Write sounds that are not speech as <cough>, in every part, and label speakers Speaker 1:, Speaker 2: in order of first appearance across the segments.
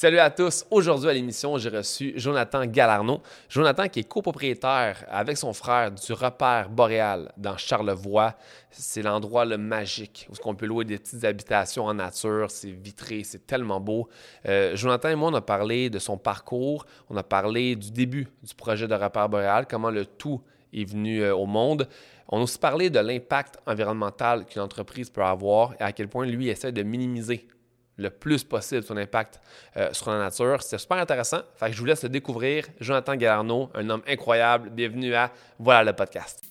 Speaker 1: Salut à tous. Aujourd'hui à l'émission, j'ai reçu Jonathan Galarno. Jonathan qui est copropriétaire avec son frère du repère boréal dans Charlevoix. C'est l'endroit le magique où on peut louer des petites habitations en nature. C'est vitré, c'est tellement beau. Euh, Jonathan et moi, on a parlé de son parcours. On a parlé du début du projet de repère boréal, comment le tout est venu euh, au monde. On a aussi parlé de l'impact environnemental qu'une entreprise peut avoir et à quel point lui essaie de minimiser le plus possible son impact euh, sur la nature. C'était super intéressant. Fait je vous laisse le découvrir. Jonathan Galarno, un homme incroyable. Bienvenue à Voilà le podcast.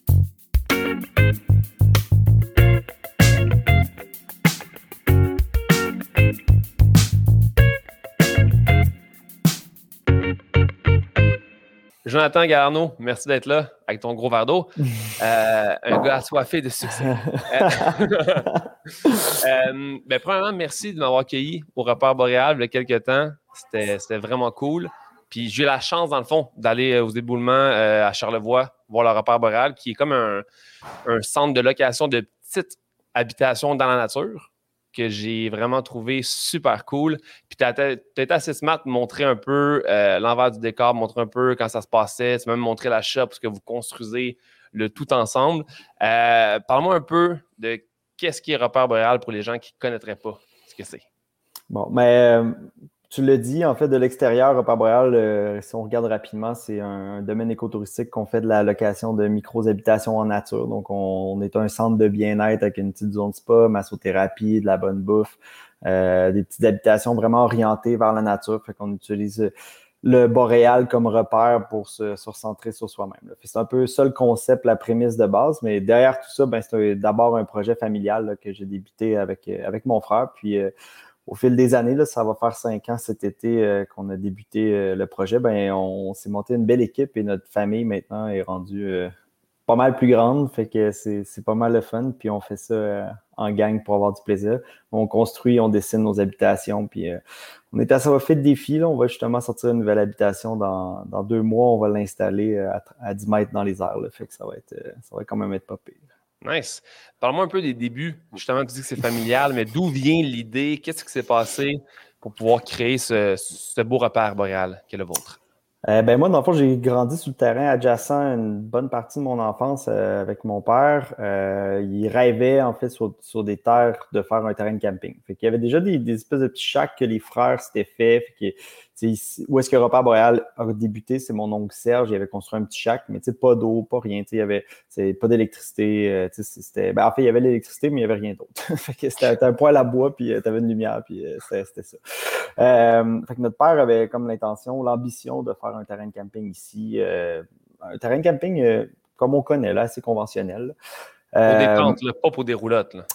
Speaker 1: Jonathan Garneau, merci d'être là avec ton gros verre d'eau. <laughs> Euh, un gars assoiffé de succès. <laughs> <laughs> euh, ben, premièrement, merci de m'avoir accueilli au repère boréal il y a quelques temps. C'était vraiment cool. Puis j'ai eu la chance, dans le fond, d'aller aux éboulements euh, à Charlevoix, voir le repère boréal, qui est comme un, un centre de location de petites habitations dans la nature que j'ai vraiment trouvé super cool. Puis tu as, été assez smart de montrer un peu euh, l'envers du décor, montrer un peu quand ça se passait, tu même montré la shop, parce que vous construisez le tout ensemble. Euh, parle-moi un peu de qu'est-ce qui est repère boréal pour les gens qui ne connaîtraient pas ce que c'est.
Speaker 2: Bon, mais euh, tu le dis, en fait, de l'extérieur, Repère Boréal, euh, si on regarde rapidement, c'est un, domaine écotouristique qu'on fait de la location de micro-habitations en nature. Donc, on, est un centre de bien-être avec une petite zone spa, massothérapie, de la bonne bouffe, euh, des petites habitations vraiment orientées vers la nature. Fait qu'on utilise le boréal comme repère pour se, recentrer sur soi-même. C'est un peu ça le concept, la prémisse de base, mais derrière tout ça, ben, c'est d'abord un projet familial que j'ai débuté avec, avec mon frère. Puis au fil des années, là, ça va faire cinq ans cet été euh, qu'on a débuté euh, le projet, ben, on, s'est monté une belle équipe et notre famille maintenant est rendue euh, pas mal plus grande. Fait que c'est, pas mal le fun. Puis on fait ça en gang pour avoir du plaisir. On construit, on dessine nos habitations. Puis on est assez fait de défis. Là. On va justement sortir une nouvelle habitation dans, deux mois. On va l'installer à, 10 mètres dans les airs. Fait que ça va être ça va quand même être pas pire.
Speaker 1: Nice. Parle-moi un peu des débuts. Justement, tu dis que c'est familial, mais d'où vient l'idée? Qu'est-ce qui s'est passé pour pouvoir créer ce, beau repère boréal qui est le vôtre?
Speaker 2: Euh, ben moi, dans le fond, j'ai grandi sur le terrain adjacent une bonne partie de mon enfance euh, avec mon père. Euh, il rêvait, en fait, sur, des terres de faire un terrain de camping. Fait qu'il y avait déjà des, espèces de petits chacs que les frères s'étaient fait. fait où est-ce que Repère Boréal a débuté? C'est mon oncle Serge. Il avait construit un petit shack, mais pas d'eau, pas rien. Il y avait pas d'électricité. Euh, ben, en fait, il y avait l'électricité, mais il n'y avait rien d'autre. <laughs> c'était un poêle à bois, puis euh, tu avais une lumière, puis euh, c'était ça. fait que notre père avait comme l'intention, l'ambition de faire un terrain de camping ici. un terrain de camping comme on connaît, là, assez conventionnel.
Speaker 1: Pour des tentes, pas pour des roulottes. Là.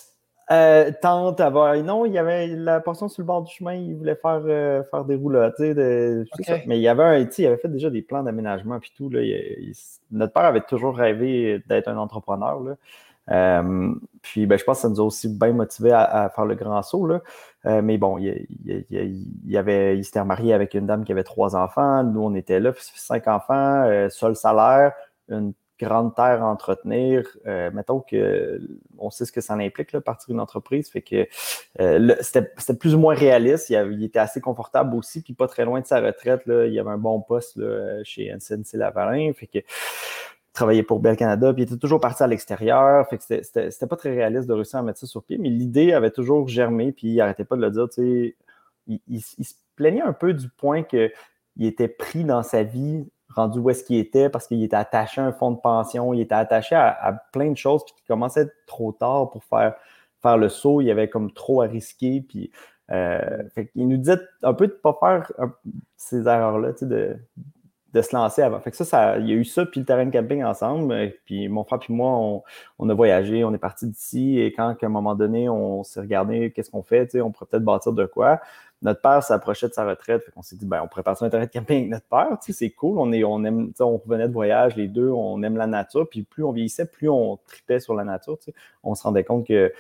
Speaker 2: Euh, tante, avoir... non, il y avait la portion sur le bord du chemin, il voulait faire, euh, faire des roulottes. De... Mais il y avait un, il avait fait déjà des plans d'aménagement puis tout. Là, Notre père avait toujours rêvé d'être un entrepreneur. Là. Euh, puis ben, je pense que ça nous a aussi bien motivé à, faire le grand saut. Là. Euh, mais bon, il, il, avait, il s'était marié avec une dame qui avait trois enfants. Nous, on était là, cinq enfants, seul salaire, une grande terre à entretenir. Euh, mettons que on sait ce que ça implique, là, partir d'une entreprise. Fait que euh, c'était plus ou moins réaliste. Il, était assez confortable aussi, puis pas très loin de sa retraite. Il y avait un bon poste là, chez SNC Lavalin. Fait que travaillait pour Bell Canada, puis il était toujours parti à l'extérieur. Fait que c'était pas très réaliste de réussir à mettre ça sur pied, mais l'idée avait toujours germé, puis il arrêtait pas de le dire. Il, se plaignait un peu du point qu'il était pris dans sa vie rendu où est-ce qu'il était parce qu'il était attaché à un fonds de pension, il était attaché à, plein de choses, puis qu'il commençait trop tard pour faire, faire le saut, il y avait comme trop à risquer, puis euh, il nous disait un peu de ne pas faire ces erreurs-là, de, de se lancer avant. Fait que ça, ça, il y a eu ça, puis le terrain de camping ensemble. Euh, puis mon frère et moi, on, a voyagé, on est parti d'ici. Et quand, à un moment donné, on s'est regardé qu'est-ce qu'on fait, on pourrait peut-être bâtir de quoi. Notre père s'approchait de sa retraite. Fait qu'on s'est dit, ben, on pourrait passer un terrain de camping avec notre père. C'est cool. On, est, on aime, on revenait de voyage, les deux, on aime la nature. Puis plus on vieillissait, plus on tripait sur la nature. On se rendait compte que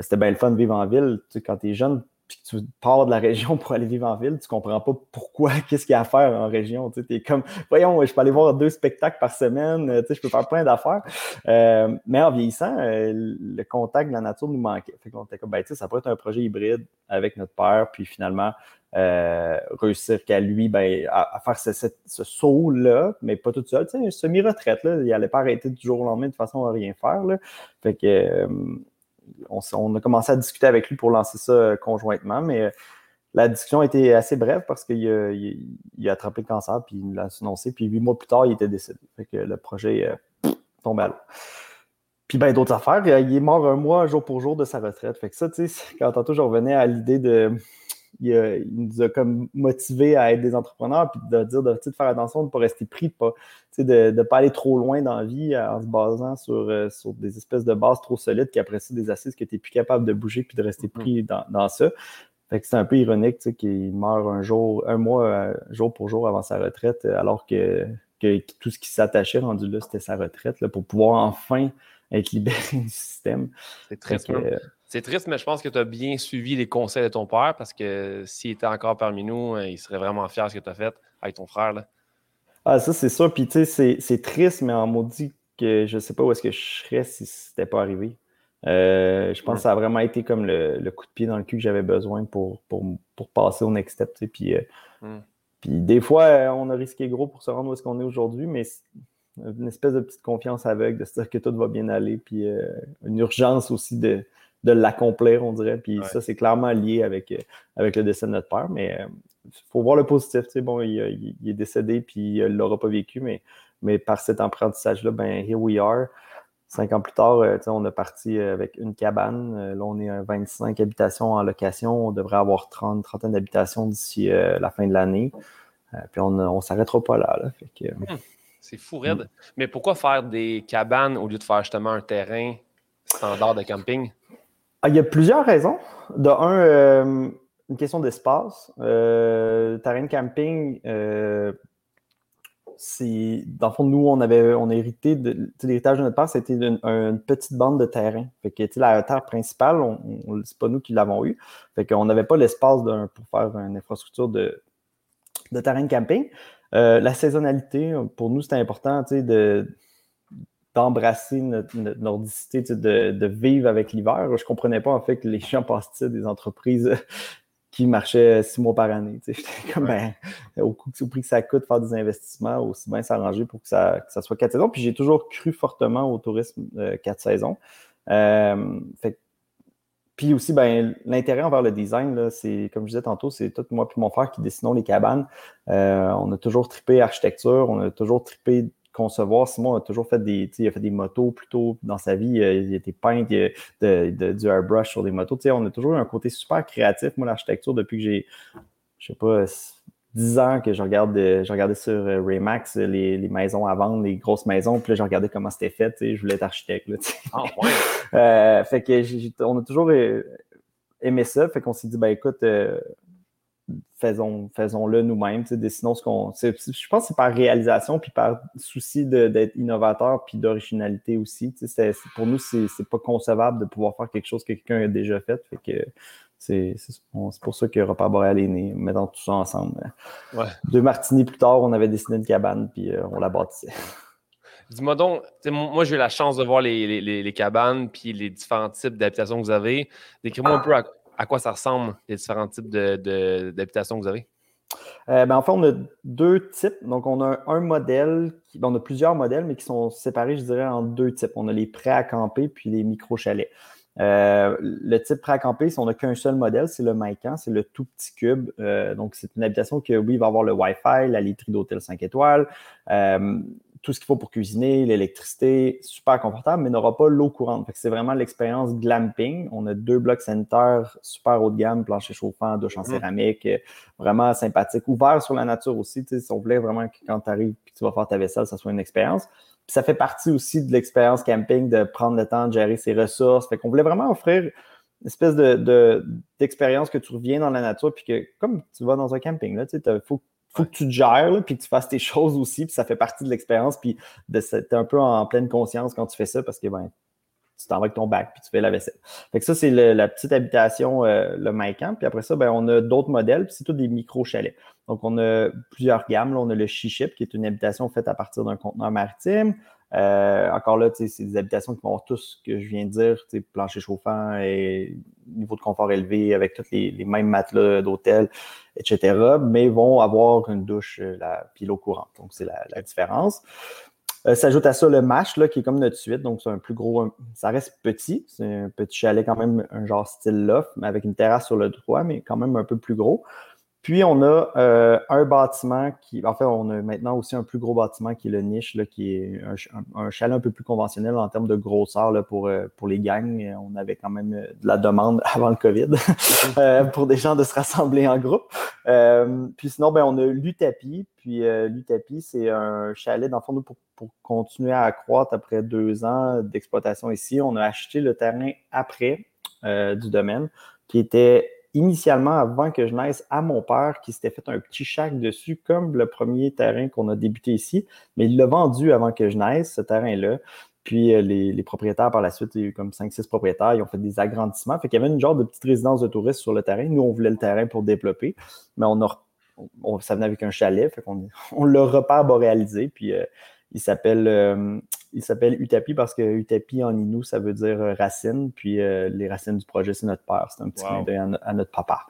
Speaker 2: c'était bien le fun de vivre en ville. quand tu es jeune, puis tu pars de la région pour aller vivre en ville, tu comprends pas pourquoi, <laughs> qu'est-ce qu'il y a à faire en région. Tu es comme, voyons, je peux aller voir deux spectacles par semaine, sais, je peux faire plein d'affaires. Euh, mais en vieillissant, euh, le contact de la nature nous manquait. Fait qu'on comme, ben, ça pourrait être un projet hybride avec notre père, puis finalement, euh, réussir qu'à lui, ben, à, faire ce, saut-là, mais pas tout seul. Tu sais, semi-retraite, il n'allait pas arrêter du jour au lendemain de façon à rien faire. Fait que on, a commencé à discuter avec lui pour lancer ça euh, conjointement, mais euh, la discussion été assez brève parce qu'il a, attrapé le cancer, puis il l'a annoncé, puis huit mois plus tard, il était décédé. Fait que le projet euh, tombe à l'eau. Puis ben d'autres affaires, il est mort un mois jour pour jour de sa retraite. Fait que ça, tu sais, quand tantôt je revenais à l'idée de il, nous a comme motivé à être des entrepreneurs, puis de dire de, faire attention de ne pas rester pris, de ne pas aller trop loin dans la vie en se basant sur, euh, sur des espèces de bases trop solides qu'après ça, des assises que tu n'es plus capable de bouger puis de rester mm-hmm. pris dans, ça. Fait que c'est un peu ironique qu'il meurt un jour, un mois, euh, jour pour jour avant sa retraite, alors que, tout ce qui s'attachait rendu là, c'était sa retraite, là, pour pouvoir enfin être libéré <laughs> du système.
Speaker 1: C'est très c'est triste, mais je pense que tu as bien suivi les conseils de ton père parce que s'il était encore parmi nous, euh, il serait vraiment fier de ce que tu as fait avec ton frère. Là.
Speaker 2: Ah, ça, c'est sûr. Puis, tu sais, c'est triste, mais en maudit que je ne sais pas où est-ce que je serais si ce n'était pas arrivé. Euh, je pense que mm. ça a vraiment été comme le, coup de pied dans le cul que j'avais besoin pour, pour, passer au next step. Puis, euh, mm. puis des fois, on a risqué gros pour se rendre où est-ce qu'on est aujourd'hui, mais une espèce de petite confiance aveugle de se dire que tout va bien aller. Puis une urgence aussi de, de l'accomplir, on dirait. Puis ça, c'est clairement lié avec, euh, avec le décès de notre père. Mais il euh, faut voir le positif. Bon, il, est décédé, puis il ne l'aura pas vécu, mais, mais par cet apprentissage-là, ben, here we are. Cinq ans plus tard, euh, on a parti avec une cabane. Là, on est à 25 habitations en location. On devrait avoir 30, trentaine d'habitations d'ici la fin de l'année. puis on ne s'arrêtera pas là.
Speaker 1: Hmm. C'est fou, raide. Hmm. Mais pourquoi faire des cabanes au lieu de faire justement un terrain standard de camping?
Speaker 2: Ah, il y a plusieurs raisons. De un, euh, une question d'espace. Euh, terrain de camping, euh, c'est. Dans le fond, nous, on avait on a hérité de. L'héritage de notre père, c'était une, petite bande de terrain. Fait que la terre principale, on, c'est pas nous qui l'avons eu. Fait qu'on n'avait pas l'espace pour faire une infrastructure de, de terrain de camping. la saisonnalité, pour nous, c'était important de d'embrasser notre, nordicité, de, vivre avec l'hiver. Je ne comprenais pas en fait que les gens passaient des entreprises <laughs> qui marchaient six mois par année. J'étais comme, ben, au, prix que ça coûte faire des investissements, aussi bien s'arranger pour que ça, soit quatre saisons. Puis j'ai toujours cru fortement au tourisme euh, quatre saisons. Euh, puis aussi, ben, l'intérêt envers le design, c'est, comme je disais tantôt, c'est tout moi et mon frère qui dessinons les cabanes. Euh, on a toujours trippé architecture, on a toujours trippé concevoir. Simon a toujours fait des, il a fait des motos plutôt dans sa vie. Euh, il a été peintre de, du airbrush sur des motos. on a toujours eu un côté super créatif. Moi, l'architecture, depuis que j'ai, je sais pas, 10 ans que je regarde, je regardais sur euh, Raymax les, maisons à vendre, les grosses maisons, puis là, je regardais comment c'était fait. Je voulais être architecte. Là,
Speaker 1: ah, ouais.
Speaker 2: Euh, fait que on a toujours aimé ça. Fait qu'on s'est dit, ben écoute, faisons, faisons-le nous-mêmes, dessinons ce qu'on. Je pense que c'est par réalisation, puis par souci d'être innovateur, puis d'originalité aussi. pour nous, c'est pas concevable de pouvoir faire quelque chose que quelqu'un a déjà fait. fait que c'est pour ça que Repas Boréal est né, mettant tout ça ensemble. Deux martinis plus tard, on avait dessiné une cabane, puis euh, on la bâtissait.
Speaker 1: Dis-moi donc, moi j'ai eu la chance de voir les, les cabanes puis les différents types d'habitations que vous avez. Décris-moi un peu à, à quoi ça ressemble, les différents types d'habitations que vous avez?
Speaker 2: Euh, ben, en fait, on a deux types. Donc, on a un, modèle, ben, on a plusieurs modèles, mais qui sont séparés, je dirais, en deux types. On a les prêts à camper puis les micro-chalets. Euh, le type prêt à camper, on n'a qu'un seul modèle, c'est le Maïcan, c'est le tout petit cube. Euh, donc, c'est une habitation qui, oui, va avoir le Wi-Fi, la literie d'hôtel 5 étoiles, tout ce qu'il faut pour cuisiner, l'électricité, super confortable, mais n'aura pas l'eau courante. C'est vraiment l'expérience glamping. On a deux blocs sanitaires super haut de gamme, plancher chauffant, douche en mm. céramique, euh, vraiment sympathique, ouvert sur la nature aussi. Si on voulait vraiment que quand tu arrives et que tu vas faire ta vaisselle, ça soit une expérience. Puis ça fait partie aussi de l'expérience camping de prendre le temps de gérer ses ressources. Fait qu'on voulait vraiment offrir une espèce d'expérience de, que tu reviens dans la nature, puis que comme tu vas dans un camping, il faut faut que tu te gères, puis que tu fasses tes <laughs> choses aussi, puis ça fait partie de l'expérience, puis de un peu en pleine conscience quand tu fais ça, parce que ben, tu t'en vas avec ton bac, puis tu fais la vaisselle. Fait que ça, c'est la petite habitation, euh, le Maïcan. Puis après ça, ben, on a d'autres modèles, puis c'est tous des micro-chalets. Donc, on a plusieurs gammes. Là, on a le Shiship, qui est une habitation faite à partir d'un conteneur maritime. Euh, encore là, c'est des habitations qui vont avoir tout ce que je viens de dire, plancher chauffant et niveau de confort élevé avec tous les, mêmes matelas d'hôtel, etc. Mais vont avoir une douche, euh, la l'eau courante. Donc, c'est la, différence. Euh, s'ajoute à ça le MASH, là, qui est comme notre suite. Donc, c'est un plus gros. ça reste petit. C'est un petit chalet, quand même, un genre style loft, mais avec une terrasse sur le droit, mais quand même un peu plus gros. Puis, on a euh, un bâtiment qui. En fait, on a maintenant aussi un plus gros bâtiment qui est le niche, qui est un, chalet un peu plus conventionnel en termes de grosseur pour, euh, pour les gangs. On avait quand même euh, de la demande <laughs> avant le COVID <laughs> pour des gens de se rassembler en groupe. puis sinon, ben, on a l'Utapi. Puis l'Utapi, c'est un chalet, dans le fond, pour, pour continuer à accroître après deux ans d'exploitation ici. On a acheté le terrain après du domaine qui était initialement, avant que je naisse, à mon père qui s'était fait un petit shack dessus, comme le premier terrain qu'on a débuté ici. Mais il l'a vendu avant que je naisse, ce terrain-là. Puis euh, les, propriétaires, par la suite, il y a eu comme 5-6 propriétaires, ils ont fait des agrandissements. Fait qu'il y avait une genre de petite résidence de touristes sur le terrain. Nous, on voulait le terrain pour développer, mais on a, ça venait avec un chalet. Fait qu'on <laughs> on l'a reparboréalisé. Puis euh, il s'appelle euh, il s'appelle Utapi parce que Utapi en Inou, ça veut dire euh, racine. Puis euh, les racines du projet, c'est notre père. C'est un petit clin d'œil à, notre papa.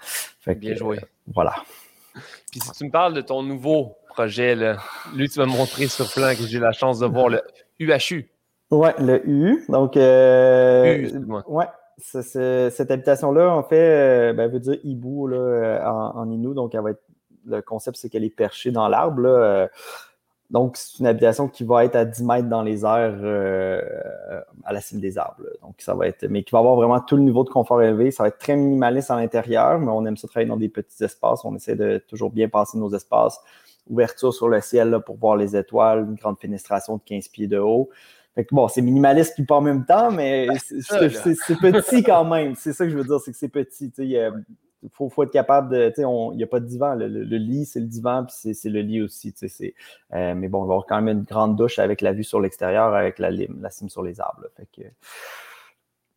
Speaker 1: Bien joué.
Speaker 2: voilà.
Speaker 1: Puis si tu me parles de ton nouveau projet, là, lui, tu m'as montré sur plan que j'ai la chance de voir le UHU.
Speaker 2: Oui, le U. Donc, euh, ouais, cette habitation-là, en fait, ben, veut dire hibou là, en, en, Inou. Donc, elle va être, le concept, c'est qu'elle est perchée dans l'arbre. Donc, c'est une habitation qui va être à 10 mètres dans les airs euh, à la cime des arbres. Donc, ça va être, mais qui va avoir vraiment tout le niveau de confort élevé. Ça va être très minimaliste à l'intérieur, mais on aime ça travailler dans des petits espaces. On essaie de toujours bien passer nos espaces. Ouverture sur le ciel pour voir les étoiles, une grande fenestration de 15 pieds de haut. Fait que bon, c'est minimaliste puis pas en même temps, mais c'est petit quand même. C'est ça que je veux dire, c'est que c'est petit. Il y il faut, être capable de. Il n'y a pas de divan. Le, lit, c'est le divan, puis c'est le lit aussi. Euh, mais bon, on va avoir quand même une grande douche avec la vue sur l'extérieur, avec la lime, la cime sur les arbres. Fait que,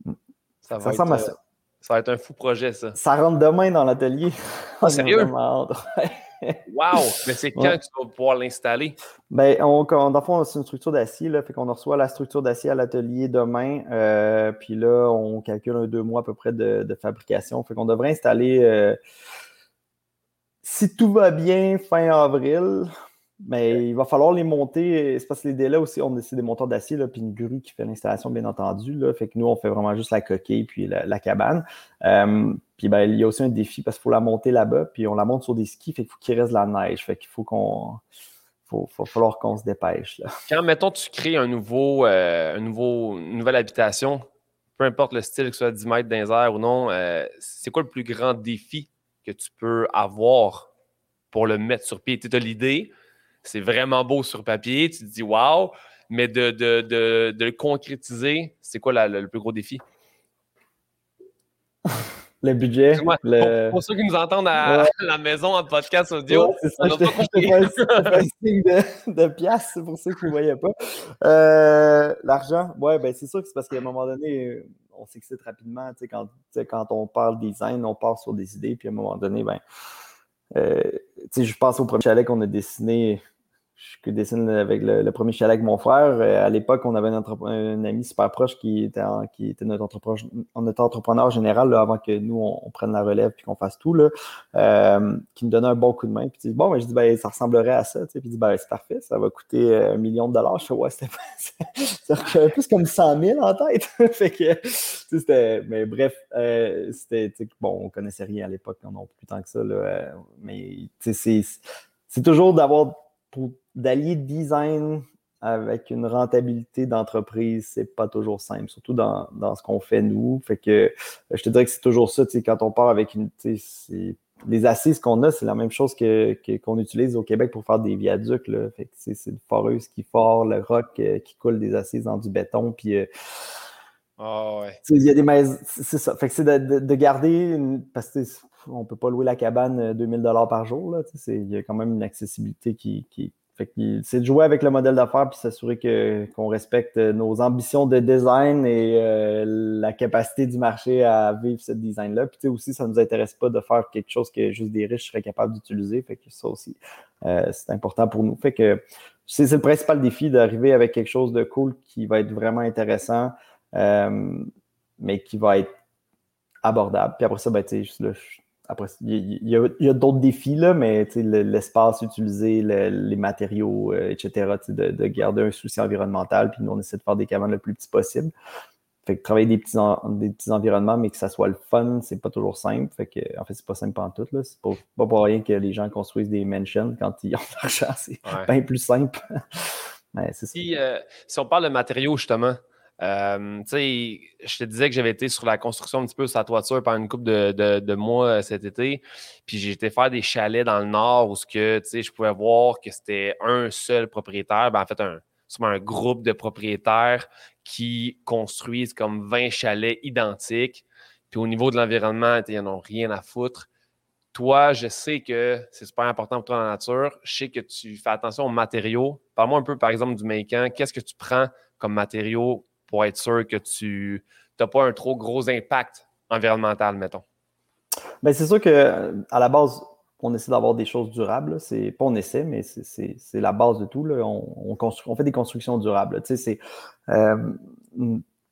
Speaker 1: hmm. ça, va être, euh, ça. Ça va être un fou projet, ça.
Speaker 2: Ça rentre demain dans l'atelier.
Speaker 1: Ah, <laughs> sérieux? <laughs> wow! <laughs> Mais c'est quand tu vas pouvoir l'installer?
Speaker 2: Ben, on, dans le fond, c'est une structure d'acier. Fait qu'on reçoit la structure d'acier à l'atelier demain. Euh, puis là, on calcule un deux mois à peu près de, fabrication. Fait qu'on devrait installer, euh, si tout va bien, fin avril. Mais il va falloir les monter. C'est parce que les délais aussi, on décide des monteurs d'acier, puis une grue qui fait l'installation, bien entendu. Là, fait que nous, on fait vraiment juste la coquille puis la, cabane. Euh, puis ben, il y a aussi un défi parce qu'il faut la monter là-bas, puis on la monte sur des skis, fait qu'il faut qu'il reste de la neige. Fait qu'il faut qu'on. Faut, faut falloir qu'on se dépêche. Là.
Speaker 1: Quand, mettons, tu crées un nouveau, euh, un nouveau, une nouvelle habitation, peu importe le style, que ce soit 10 mètres dans ou non, euh, c'est quoi le plus grand défi que tu peux avoir pour le mettre sur pied? Tu as l'idée, c'est vraiment beau sur papier, tu te dis waouh, mais de, le concrétiser, c'est quoi le plus gros défi? <laughs>
Speaker 2: le budget.
Speaker 1: Pour, ceux qui nous entendent à la maison en podcast audio,
Speaker 2: c'est ça, je pas un signe de, de pièces pour ceux qui ne voyaient pas. Euh, l'argent, ouais, ben c'est sûr que c'est parce qu'à un moment donné, on s'excite rapidement. Quand, quand on parle design, on part sur des idées, puis à un moment donné, ben, euh, je pense au premier chalet qu'on a dessiné je dessine avec le, premier chalet avec mon frère. Euh, à l'époque, on avait un, ami super proche qui était, qui était notre, entrepreneur, notre entrepreneur général avant que nous, on, prenne la relève et qu'on fasse tout, là, euh, qui me donnait un bon coup de main. Puis il dit, bon, je dis, ben, ça ressemblerait à ça. Puis dit, ben, c'est parfait, ça va coûter un million de dollars. Je dis, ouais, c'était <laughs> plus comme 100 000 en tête. <laughs> fait que, c'était, mais bref, euh, c'était, bon, on connaissait rien à l'époque, non plus tant que ça, là, mais c'est toujours d'avoir pour d'allier design avec une rentabilité d'entreprise, c'est pas toujours simple, surtout dans, ce qu'on fait nous. Fait que euh, je te dirais que c'est toujours ça, quand on part avec une. Les assises qu'on a, c'est la même chose que, qu'on utilise au Québec pour faire des viaducs. Là. Fait que c'est, une foreuse qui fore, le roc euh, qui coule des assises dans du béton. Puis. Euh,
Speaker 1: ah ouais.
Speaker 2: Il y a des maisons. C'est ça. Fait que c'est de, garder. parce qu'on ne peut pas louer la cabane 2000 par jour. Il y a quand même une accessibilité qui, c'est de jouer avec le modèle d'affaires puis s'assurer qu'on respecte nos ambitions de design et euh, la capacité du marché à vivre ce design-là. Puis aussi, ça ne nous intéresse pas de faire quelque chose que juste des riches seraient capables d'utiliser. Fait que ça aussi, euh, c'est important pour nous. Fait que c'est le principal défi d'arriver avec quelque chose de cool qui va être vraiment intéressant, euh, mais qui va être abordable. Puis après ça, ben, juste là, après, il y a, d'autres défis, là, mais l'espace utilisé, les matériaux, euh, etc., de, garder un souci environnemental, puis nous, on essaie de faire des cabanes le plus petit possible. Fait que travailler des petits, des petits environnements, mais que ça soit le fun, c'est pas toujours simple. Fait que, en fait, c'est pas simple en tout. C'est pas, pas pour rien que les gens construisent des mansions quand ils ont de l'argent. C'est bien plus simple. <laughs>
Speaker 1: si, euh, si on parle de matériaux, justement, euh, je te disais que j'avais été sur la construction un petit peu de sa toiture pendant une couple de, mois euh, cet été. Puis j'ai été faire des chalets dans le nord où ce que, je pouvais voir que c'était un seul propriétaire, ben, en fait, un, un groupe de propriétaires qui construisent comme 20 chalets identiques. Puis au niveau de l'environnement, ils n'en ont rien à foutre. Toi, je sais que c'est super important pour toi dans la nature. Je sais que tu fais attention aux matériaux. Parle-moi un peu, par exemple, du Macan. Qu'est-ce que tu prends comme matériaux pour être sûr que tu n'as pas un trop gros impact environnemental, mettons?
Speaker 2: Bien, c'est sûr qu'à la base, on essaie d'avoir des choses durables. C'est pas on essaie, mais c'est la base de tout. On, on, fait des constructions durables. c'est euh,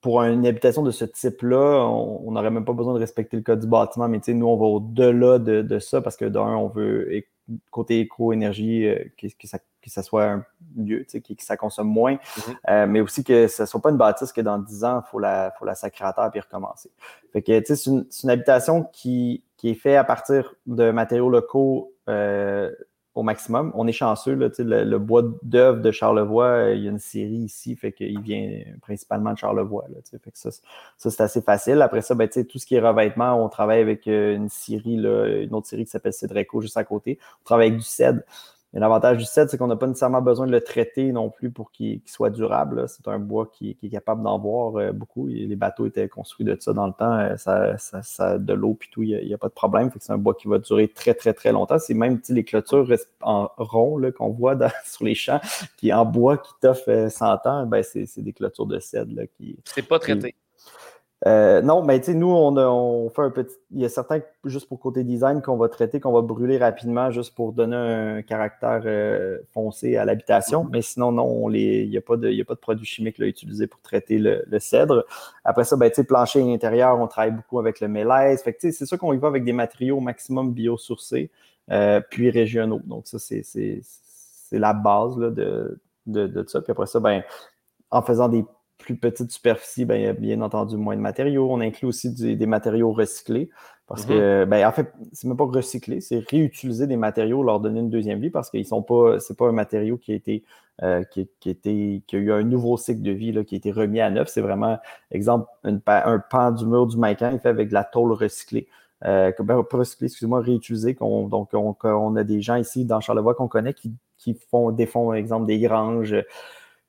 Speaker 2: pour une habitation de ce type-là, on n'aurait même pas besoin de respecter le code du bâtiment, mais nous, on va au-delà de, ça parce que d'un, on veut côté éco-énergie, euh, que, ça, que ça soit un lieu, que, que ça consomme moins, mm-hmm. euh, mais aussi que ce ne soit pas une bâtisse que dans 10 ans, il faut la, faut la sacrer à terre et recommencer. Fait que c'est une, une, habitation qui, qui, est faite à partir de matériaux locaux euh, au maximum. On est chanceux, là, le, le bois d'œuvre de Charlevoix, euh, il y a une série ici, fait qu'il vient principalement de Charlevoix. Là, fait que ça, ça c'est assez facile. Après ça, ben, tout ce qui est revêtement, on travaille avec une série, là, une autre série qui s'appelle Cedreco juste à côté. On travaille avec du cèdre l'avantage du cèdre, c'est qu'on n'a pas nécessairement besoin de le traiter non plus pour qu'il soit durable. C'est un bois qui, est capable d'en boire euh, beaucoup. les bateaux étaient construits de ça dans le temps. Euh, ça, ça, de l'eau puis tout, il n'y a, pas de problème. c'est un bois qui va durer très, très, très longtemps. C'est même les clôtures en rond qu'on voit <laughs> sur les champs, qui en bois qui t'offrent 100 euh, ans, ben, c'est des clôtures de cèdre. Là, qui,
Speaker 1: c'est pas traité.
Speaker 2: Euh, non, mais tu sais, nous, on, fait un petit. Il y a certains, juste pour côté design, qu'on va traiter, qu'on va brûler rapidement, juste pour donner un caractère euh, foncé à l'habitation. Mais sinon, non, il n'y a, pas de, a pas de produits chimiques là, utilisés pour traiter le, cèdre. Après ça, ben, tu sais, plancher intérieur, on travaille beaucoup avec le mélèze. Fait c'est sûr qu'on y va avec des matériaux au maximum biosourcés, euh, puis régionaux. Donc, ça, c'est la base là, de, de, de, ça. Puis après ça, ben, en faisant des plus petite superficie, ben, il y a bien entendu moins de matériaux. On inclut aussi des, matériaux recyclés parce que, mhm. ben, en fait, c'est même pas recycler, c'est réutiliser des matériaux, leur donner une deuxième vie parce qu'ils sont pas, c'est pas un matériau qui a été, euh, qui, qui, a eu un nouveau cycle de vie là, qui a été remis à neuf. C'est vraiment, exemple, un pan du mur du Macan fait avec de la tôle recyclée. Euh, ben, pas recyclée, excusez-moi, réutilisée. donc, on, a des gens ici dans Charlevoix qu'on connaît qui, qui font, des fonds, exemple, des granges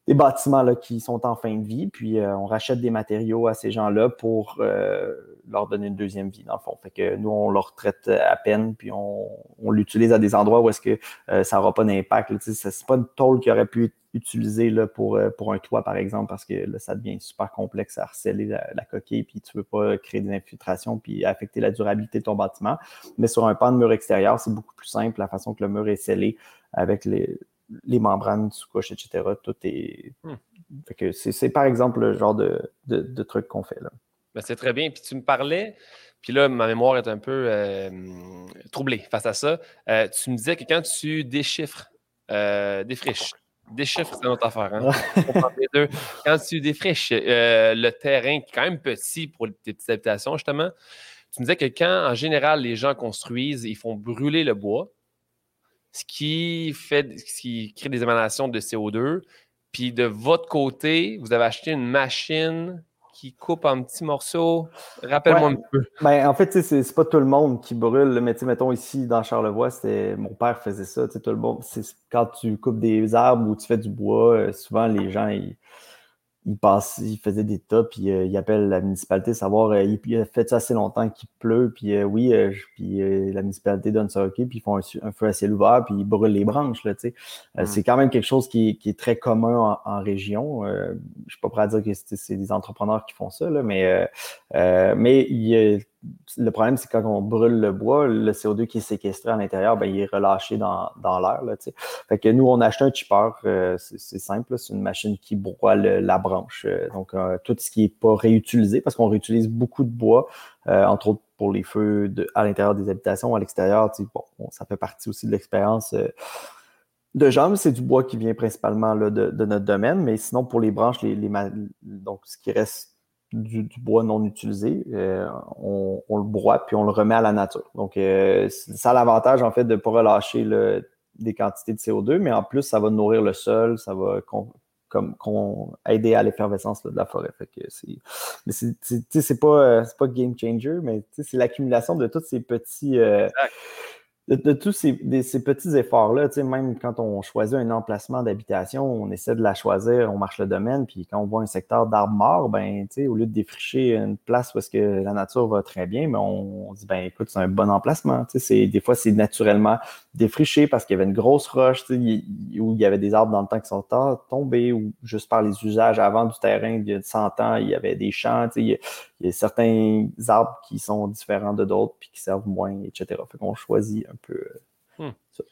Speaker 2: des bâtiments là, qui sont en fin de vie, puis euh, on rachète des matériaux à ces gens-là pour euh, leur donner une deuxième vie, dans le fond. Fait que nous, on leur traite à peine, puis on, l'utilise à des endroits où est-ce que euh, ça n'aura pas d'impact. C'est pas une tôle qui aurait pu être utilisée là, pour, pour un toit, par exemple, parce que là, ça devient super complexe à harceler la, coquille, puis tu ne veux pas créer des infiltrations, puis affecter la durabilité de ton bâtiment. Mais sur un pan de mur extérieur, c'est beaucoup plus simple, la façon que le mur est scellé avec les les membranes sous-couche, etc. Tout est. Hmm. que c'est par exemple le genre de, de, truc qu'on fait là.
Speaker 1: Ben, c'est très bien. Puis tu me parlais, puis là, ma mémoire est un peu euh, troublée face à ça. Euh, tu me disais que quand tu déchiffres, euh, défriches, déchiffres, c'est notre affaire. Hein? quand tu défriches le terrain, qui est quand même petit pour tes petites habitations, justement, tu me disais que quand, en général, les gens construisent, ils font brûler le bois ce qui fait, ce qui crée des émanations de CO2. Puis de votre côté, vous avez acheté une machine qui coupe en petits morceaux. Rappelle-moi un peu.
Speaker 2: Ben, en fait, c'est pas tout le monde qui brûle. Mais mettons ici dans Charlevoix, mon père faisait ça. Tout le monde, quand tu coupes des arbres ou tu fais du bois, euh, souvent les gens ils, il passe, il faisait des tas, puis il appelle la municipalité savoir, il, a fait ça assez longtemps qu'il pleut, puis oui, puis la municipalité donne ça OK, puis ils font un, feu à ciel ouvert, puis ils brûlent les branches, là, tu sais. Mm. C'est quand même quelque chose qui, est très commun en, région. je suis pas prêt à dire que c'est des entrepreneurs qui font ça, là, mais, mais il le problème, c'est quand on brûle le bois, le CO2 qui est séquestré à l'intérieur, ben, il est relâché dans, dans l'air. Fait que nous, on a acheté un chipper, euh, c'est simple, c'est une machine qui broie la branche. Euh, donc, euh, tout ce qui n'est pas réutilisé, parce qu'on réutilise beaucoup de bois, entre autres pour les feux à l'intérieur des habitations, à l'extérieur. Bon, ça fait partie aussi de l'expérience de jambes, c'est du bois qui vient principalement là, de, notre domaine, mais sinon pour les branches, les, donc ce qui reste du, bois non utilisé, euh, on, le broie puis on le remet à la nature. Donc, euh, ça a l'avantage en fait de ne pas relâcher des quantités de CO2, mais en plus, ça va nourrir le sol, ça va comme, aider à l'effervescence de la forêt. Fait que c'est, mais c'est, euh, pas game changer, mais c'est l'accumulation de tous ces petits de, tous ces, petits efforts-là, même quand on choisit un emplacement d'habitation, on essaie de la choisir, on marche le domaine, puis quand on voit un secteur d'arbres morts, ben, au lieu de défricher une place où est-ce que la nature va très bien, mais on, dit, ben, écoute, c'est un bon emplacement. Des fois, c'est naturellement défriché parce qu'il y avait une grosse roche, où il y avait des arbres dans le temps qui sont tombés, ou juste par les usages avant du terrain, il y a 100 ans, il y avait des champs, il y a certains arbres qui sont différents de d'autres puis qui servent moins, etc. Fait qu'on choisit un peu euh, hmm. ça.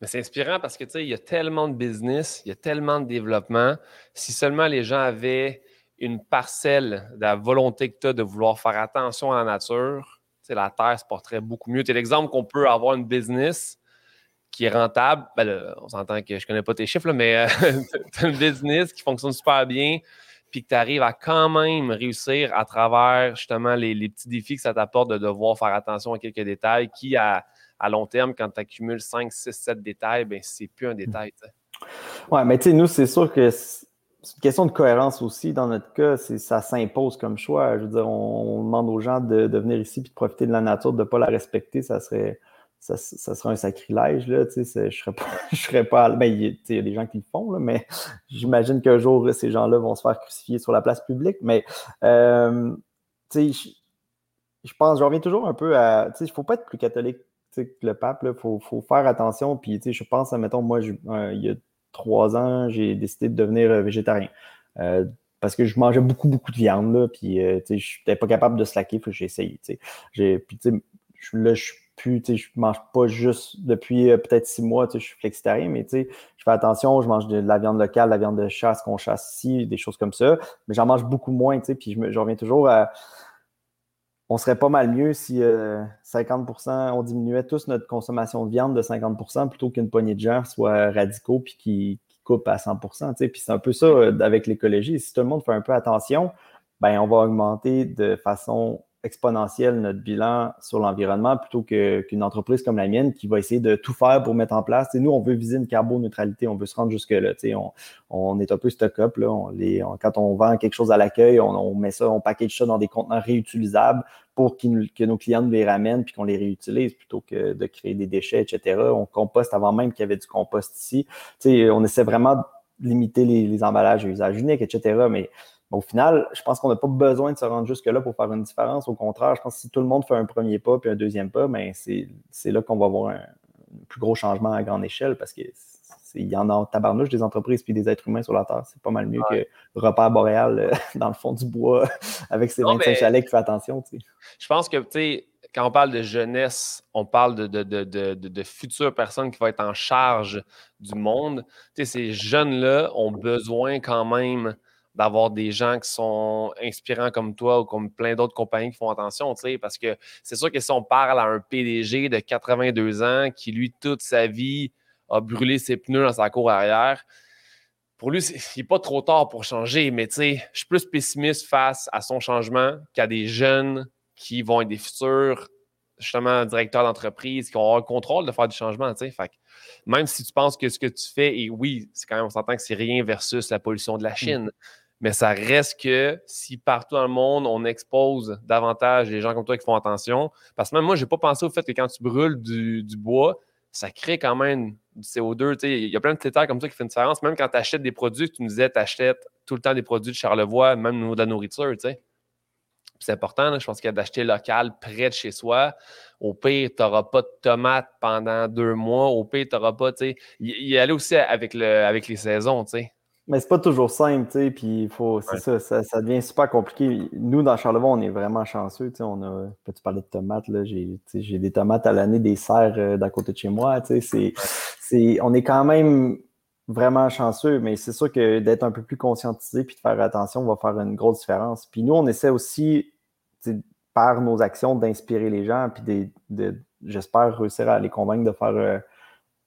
Speaker 1: Mais c'est inspirant parce que tu sais, il y a tellement de business, il y a tellement de développement. Si seulement les gens avaient une parcelle de la volonté que tu as de vouloir faire attention à la nature, la terre se porterait beaucoup mieux. Tu l'exemple qu'on peut avoir une business qui est rentable. Ben on s'entend que je ne connais pas tes chiffres, mais euh, <laughs> tu as une business qui fonctionne super bien puis que tu arrives à quand même réussir à travers justement les, petits défis que ça t'apporte de devoir faire attention à quelques détails qui, à, long terme, quand tu accumules 5, 6, 7 détails, ben c'est plus un détail.
Speaker 2: Oui, mais tu sais, nous, c'est sûr que c'est une question de cohérence aussi. Dans notre cas, ça s'impose comme choix. Je veux dire, on, demande aux gens de, venir ici et de profiter de la nature, de ne pas la respecter. Ça serait ça, serait un sacrilège. Là, je ne serais pas. Je serais pas ben, il y, a des gens qui le font, là, mais <laughs> j'imagine qu'un jour, ces gens-là vont se faire crucifier sur la place publique. Mais euh, je, je pense, je reviens toujours un peu à. Il ne faut pas être plus catholique que le pape. Il faut, faut, faire attention. Puis je pense, mettons, moi, euh, il y a trois ans, j'ai décidé de devenir euh, végétarien. parce que je mangeais beaucoup, beaucoup de viande, là, puis je n'étais pas capable de slacker, faut que j'ai essayé. Puis là, je suis plus, je mange pas juste depuis euh, peut-être six mois, je suis flexitarien, mais je fais attention, je mange de, la viande locale, de la viande de chasse qu'on chasse ici, des choses comme ça, mais j'en mange beaucoup moins, puis je, je, reviens toujours à. On serait pas mal mieux si 50%, euh, on diminuait tous notre consommation de viande de 50% plutôt qu'une poignée de gens soient radicaux puis qui, coupent à 100%. Puis c'est un peu ça euh, avec l'écologie. Si tout le monde fait un peu attention, ben, on va augmenter de façon exponentielle notre bilan sur l'environnement plutôt qu'une entreprise comme la mienne qui va essayer de tout faire pour mettre en place. nous, on veut viser une carboneutralité, on veut se rendre jusque-là. On, on est un peu stock-up. quand on vend quelque chose à l'accueil, on, met ça, on package ça dans des contenants réutilisables pour que nos clients nous les ramènent puis qu'on les réutilise plutôt que de créer des déchets, etc. On composte avant même qu'il y avait du compost ici. on essaie vraiment de limiter les, les emballages à usage unique, etc. Mais au final, je pense qu'on n'a pas besoin de se rendre jusque-là pour faire une différence. Au contraire, je pense que si tout le monde fait un premier pas puis un deuxième pas, ben c'est là qu'on va avoir un, plus gros changement à grande échelle parce qu'il y en a en tabarnouche des entreprises puis des êtres humains sur la Terre. C'est pas mal mieux que Repère Boréal euh, <laughs> dans le fond du bois <laughs> avec ses 25 chalets qui fait attention.
Speaker 1: Je pense que, tu sais, quand on parle de jeunesse, on parle de, de, futures personnes qui vont être en charge du monde. Tu sais, ces jeunes-là ont besoin quand même d'avoir des gens qui sont inspirants comme toi ou comme plein d'autres compagnies qui font attention, tu sais, parce que c'est sûr que si on parle à un PDG de 82 ans qui, lui, toute sa vie a brûlé ses pneus dans sa cour arrière, pour lui, il n'est pas trop tard pour changer, mais tu sais, je suis plus pessimiste face à son changement qu'à des jeunes qui vont être des futurs, justement, directeurs d'entreprise, qui ont le contrôle de faire du changement. Fait même si tu penses que ce que tu fais, et oui, c'est quand même, on s'entend que c'est rien versus la pollution de la mmh. Chine, mais ça reste que si partout dans le monde, on expose davantage les gens comme toi qui font attention, parce que même moi, je n'ai pas pensé au fait que quand tu brûles du, bois, ça crée quand même du CO2. Il y a plein de critères comme ça qui font une différence. Même quand tu achètes des produits, tu nous disais, tu achètes tout le temps des produits de Charlevoix, même au niveau de la nourriture. C'est important, je pense qu'il y a d'acheter local près de chez soi. Au pire, tu n'auras pas de tomates pendant deux mois. Au pire, tu n'auras pas, tu sais. Y, aller aussi avec, le, avec les saisons, tu sais.
Speaker 2: Mais c'est pas toujours simple, tu sais, puis faut, c'est ça, ça, devient super compliqué. Nous, dans Charlevoix, on est vraiment chanceux, tu sais, on a, tu parlais de tomates, là, j'ai, j'ai des tomates à l'année, des serres euh, d'à côté de chez moi, tu sais, c'est, c'est, on est quand même vraiment chanceux, mais c'est sûr que d'être un peu plus conscientisé puis de faire attention va faire une grosse différence. Puis nous, on essaie aussi, par nos actions, d'inspirer les gens, puis de, j'espère réussir à les convaincre de faire euh,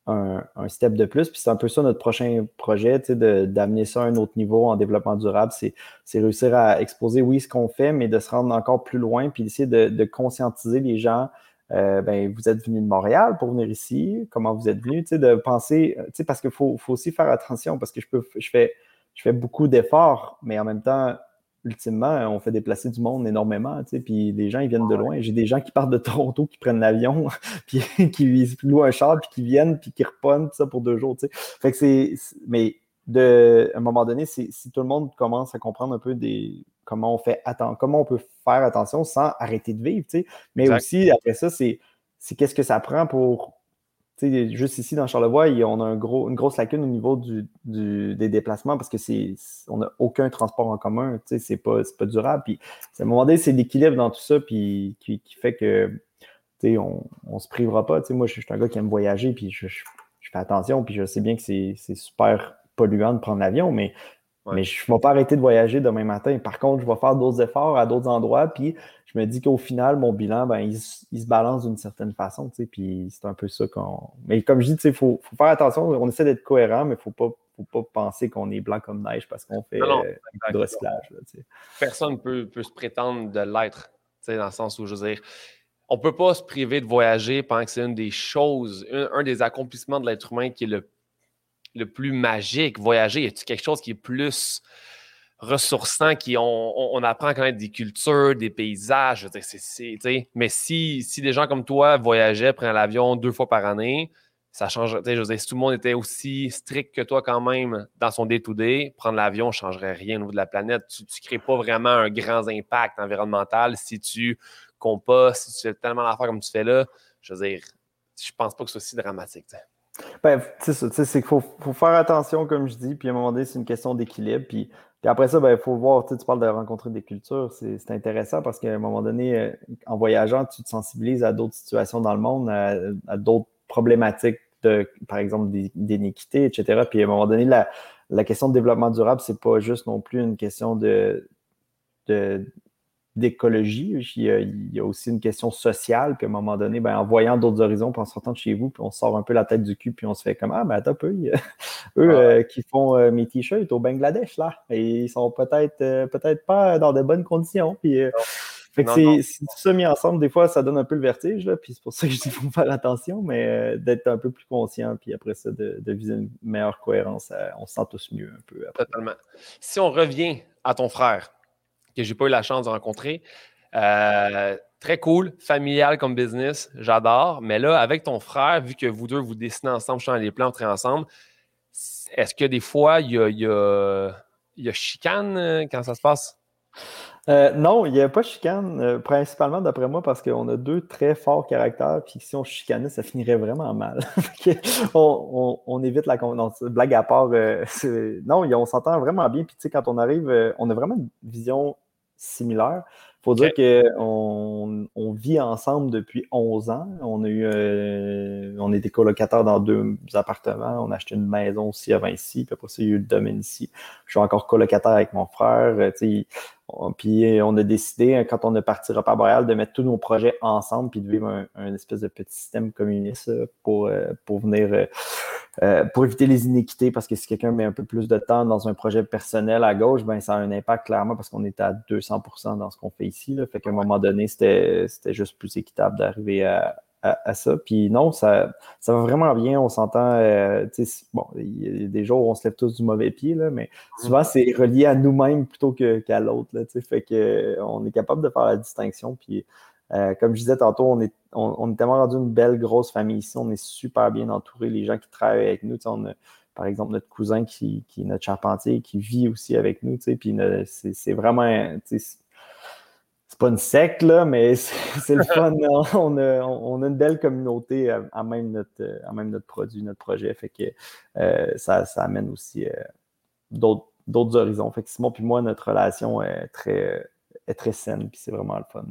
Speaker 2: un, step de plus. Puis c'est un peu ça notre prochain projet, d'amener ça à un autre niveau en développement durable. C'est réussir à exposer, oui, ce qu'on fait, mais de se rendre encore plus loin, puis d'essayer de, conscientiser les gens. Euh, ben, vous êtes venu de Montréal pour venir ici, comment vous êtes venu, de penser, parce qu'il faut, faut, aussi faire attention, parce que je peux, je fais, je fais beaucoup d'efforts, mais en même temps, ultimement, on fait déplacer du monde énormément, tu sais, puis les gens, ils viennent de loin. J'ai des gens qui partent de Toronto, qui prennent l'avion, <laughs> puis qui louent un char, puis qui viennent, puis qui reprennent ça pour deux jours, tu sais. Fait que c'est... Mais de, à un moment donné, si tout le monde commence à comprendre un peu des comment on fait attendre, comment on peut faire attention sans arrêter de vivre, tu sais. Mais aussi, après ça, c'est qu'est-ce que ça prend pour juste ici dans Charlevoix, on a un gros, une grosse lacune au niveau du, des déplacements parce que c'est on n'a aucun transport en commun. C'est pas, pas durable. Puis à un moment donné, c'est l'équilibre dans tout ça puis, qui, fait que on ne se privera pas. moi, je, suis un gars qui aime voyager, puis je, fais attention, puis je sais bien que c'est super polluant de prendre l'avion, mais mais je ne vais pas arrêter de voyager demain matin. Par contre, je vais faire d'autres efforts à d'autres endroits. Puis je me dis qu'au final, mon bilan, ben, il, se balance d'une certaine façon. Puis c'est un peu ça qu'on. Mais comme je dis, il faut, faut, faire attention. On essaie d'être cohérent, mais il ne faut pas, faut pas penser qu'on est blanc comme neige parce qu'on fait non, recyclage.
Speaker 1: Personne ne peut, peut, se prétendre de l'être. Dans le sens où, je veux dire, on ne peut pas se priver de voyager pendant que c'est une des choses, un, des accomplissements de l'être humain qui est le le plus magique, voyager? Y a-t-il quelque chose qui est plus ressourçant, qui on, apprend à connaître des cultures, des paysages? mais si, des gens comme toi voyageaient, prenaient l'avion deux fois par année, ça change. Je veux si tout le monde était aussi strict que toi quand même dans son day-to-day, prendre l'avion ne changerait rien au niveau de la planète. Tu ne crées pas vraiment un grand impact environnemental si tu compostes, si tu fais tellement d'affaires comme tu fais là. Je veux dire, je pense pas que ce soit si dramatique.
Speaker 2: Ben, c'est ça, c'est qu'il faut, faire attention, comme je dis, puis à un moment donné, c'est une question d'équilibre. Puis, après ça, il ben, faut voir, tu parles de rencontrer des cultures, c'est intéressant parce qu'à un moment donné, euh, en voyageant, tu te sensibilises à d'autres situations dans le monde, à, d'autres problématiques, de, par exemple, d'inéquité, etc. Puis à un moment donné, la, la question de développement durable, c'est pas juste non plus une question de d'écologie. Il, y a aussi une question sociale. Puis à un moment donné, ben, en voyant d'autres horizons, puis en sortant de chez vous, puis on sort un peu la tête du cul, puis on se fait comme Ah, ben attends peu. <laughs> Eux euh, qui font euh, mes t-shirts au Bangladesh, là. Et ils sont peut-être euh, peut-être pas dans de bonnes conditions. Puis, fait que c'est tout ça mis ensemble, des fois, ça donne un peu le vertige, là, puis c'est pour ça que je dis faut faire attention, mais d'être un peu plus conscient, puis après ça, de, viser une meilleure cohérence, on se sent tous mieux un peu.
Speaker 1: Totalement. Si on revient à ton frère, que j'ai pas eu la chance de rencontrer. Euh, très cool, familial comme business, j'adore. Mais là, avec ton frère, vu que vous deux vous dessinez ensemble, je les plans très ensemble, est-ce que des fois il y a, y a, chicane euh, quand ça se passe?
Speaker 2: Euh, non, il n'y a pas de chicane, principalement d'après moi, parce qu'on a deux très forts caractères, puis si on chicanait, ça finirait vraiment mal. <laughs> on, évite la blague à part. non, on s'entend vraiment bien, puis tu sais, quand on arrive, on a vraiment une vision similaire. Il faut dire qu'on on vit ensemble depuis 11 ans. On a eu, euh, on était colocataires dans deux appartements. On a acheté une maison aussi à Vinci. Puis après ça, il y a eu le domaine ici. Je suis encore colocataire avec mon frère. Euh, puis on a décidé, hein, quand on a parti Repas Boreal, de mettre tous nos projets ensemble puis de vivre un, espèce de petit système communiste pour, euh, pour venir euh, pour éviter les inéquités, parce que si quelqu'un met un peu plus de temps dans un projet personnel à gauche, ben ça a un impact clairement parce qu'on est à 200% dans ce qu'on fait ici. Là. Fait qu'à un moment donné, c'était juste plus équitable d'arriver à, à, ça. Puis non, ça, ça va vraiment bien. On s'entend. Euh, bon, il y a des jours où on se lève tous du mauvais pied, là, mais souvent, c'est relié à nous-mêmes plutôt qu'à l'autre. Fait que on est capable de faire la distinction. Puis euh, comme je disais tantôt, on est, on, est tellement rendu une belle grosse famille ici. On est super bien entouré. Les gens qui travaillent avec nous, on a par exemple, notre cousin qui, qui, est notre charpentier, qui vit aussi avec nous, puis c'est vraiment, c'est pas une secte, là, mais <laughs> c'est le fun. on, a, on, a, une belle communauté à, même notre, à même notre produit, notre projet. Fait que ça, ça, amène aussi d'autres horizons. Fait que Simon puis moi, notre relation est très, est très saine, puis c'est vraiment le fun.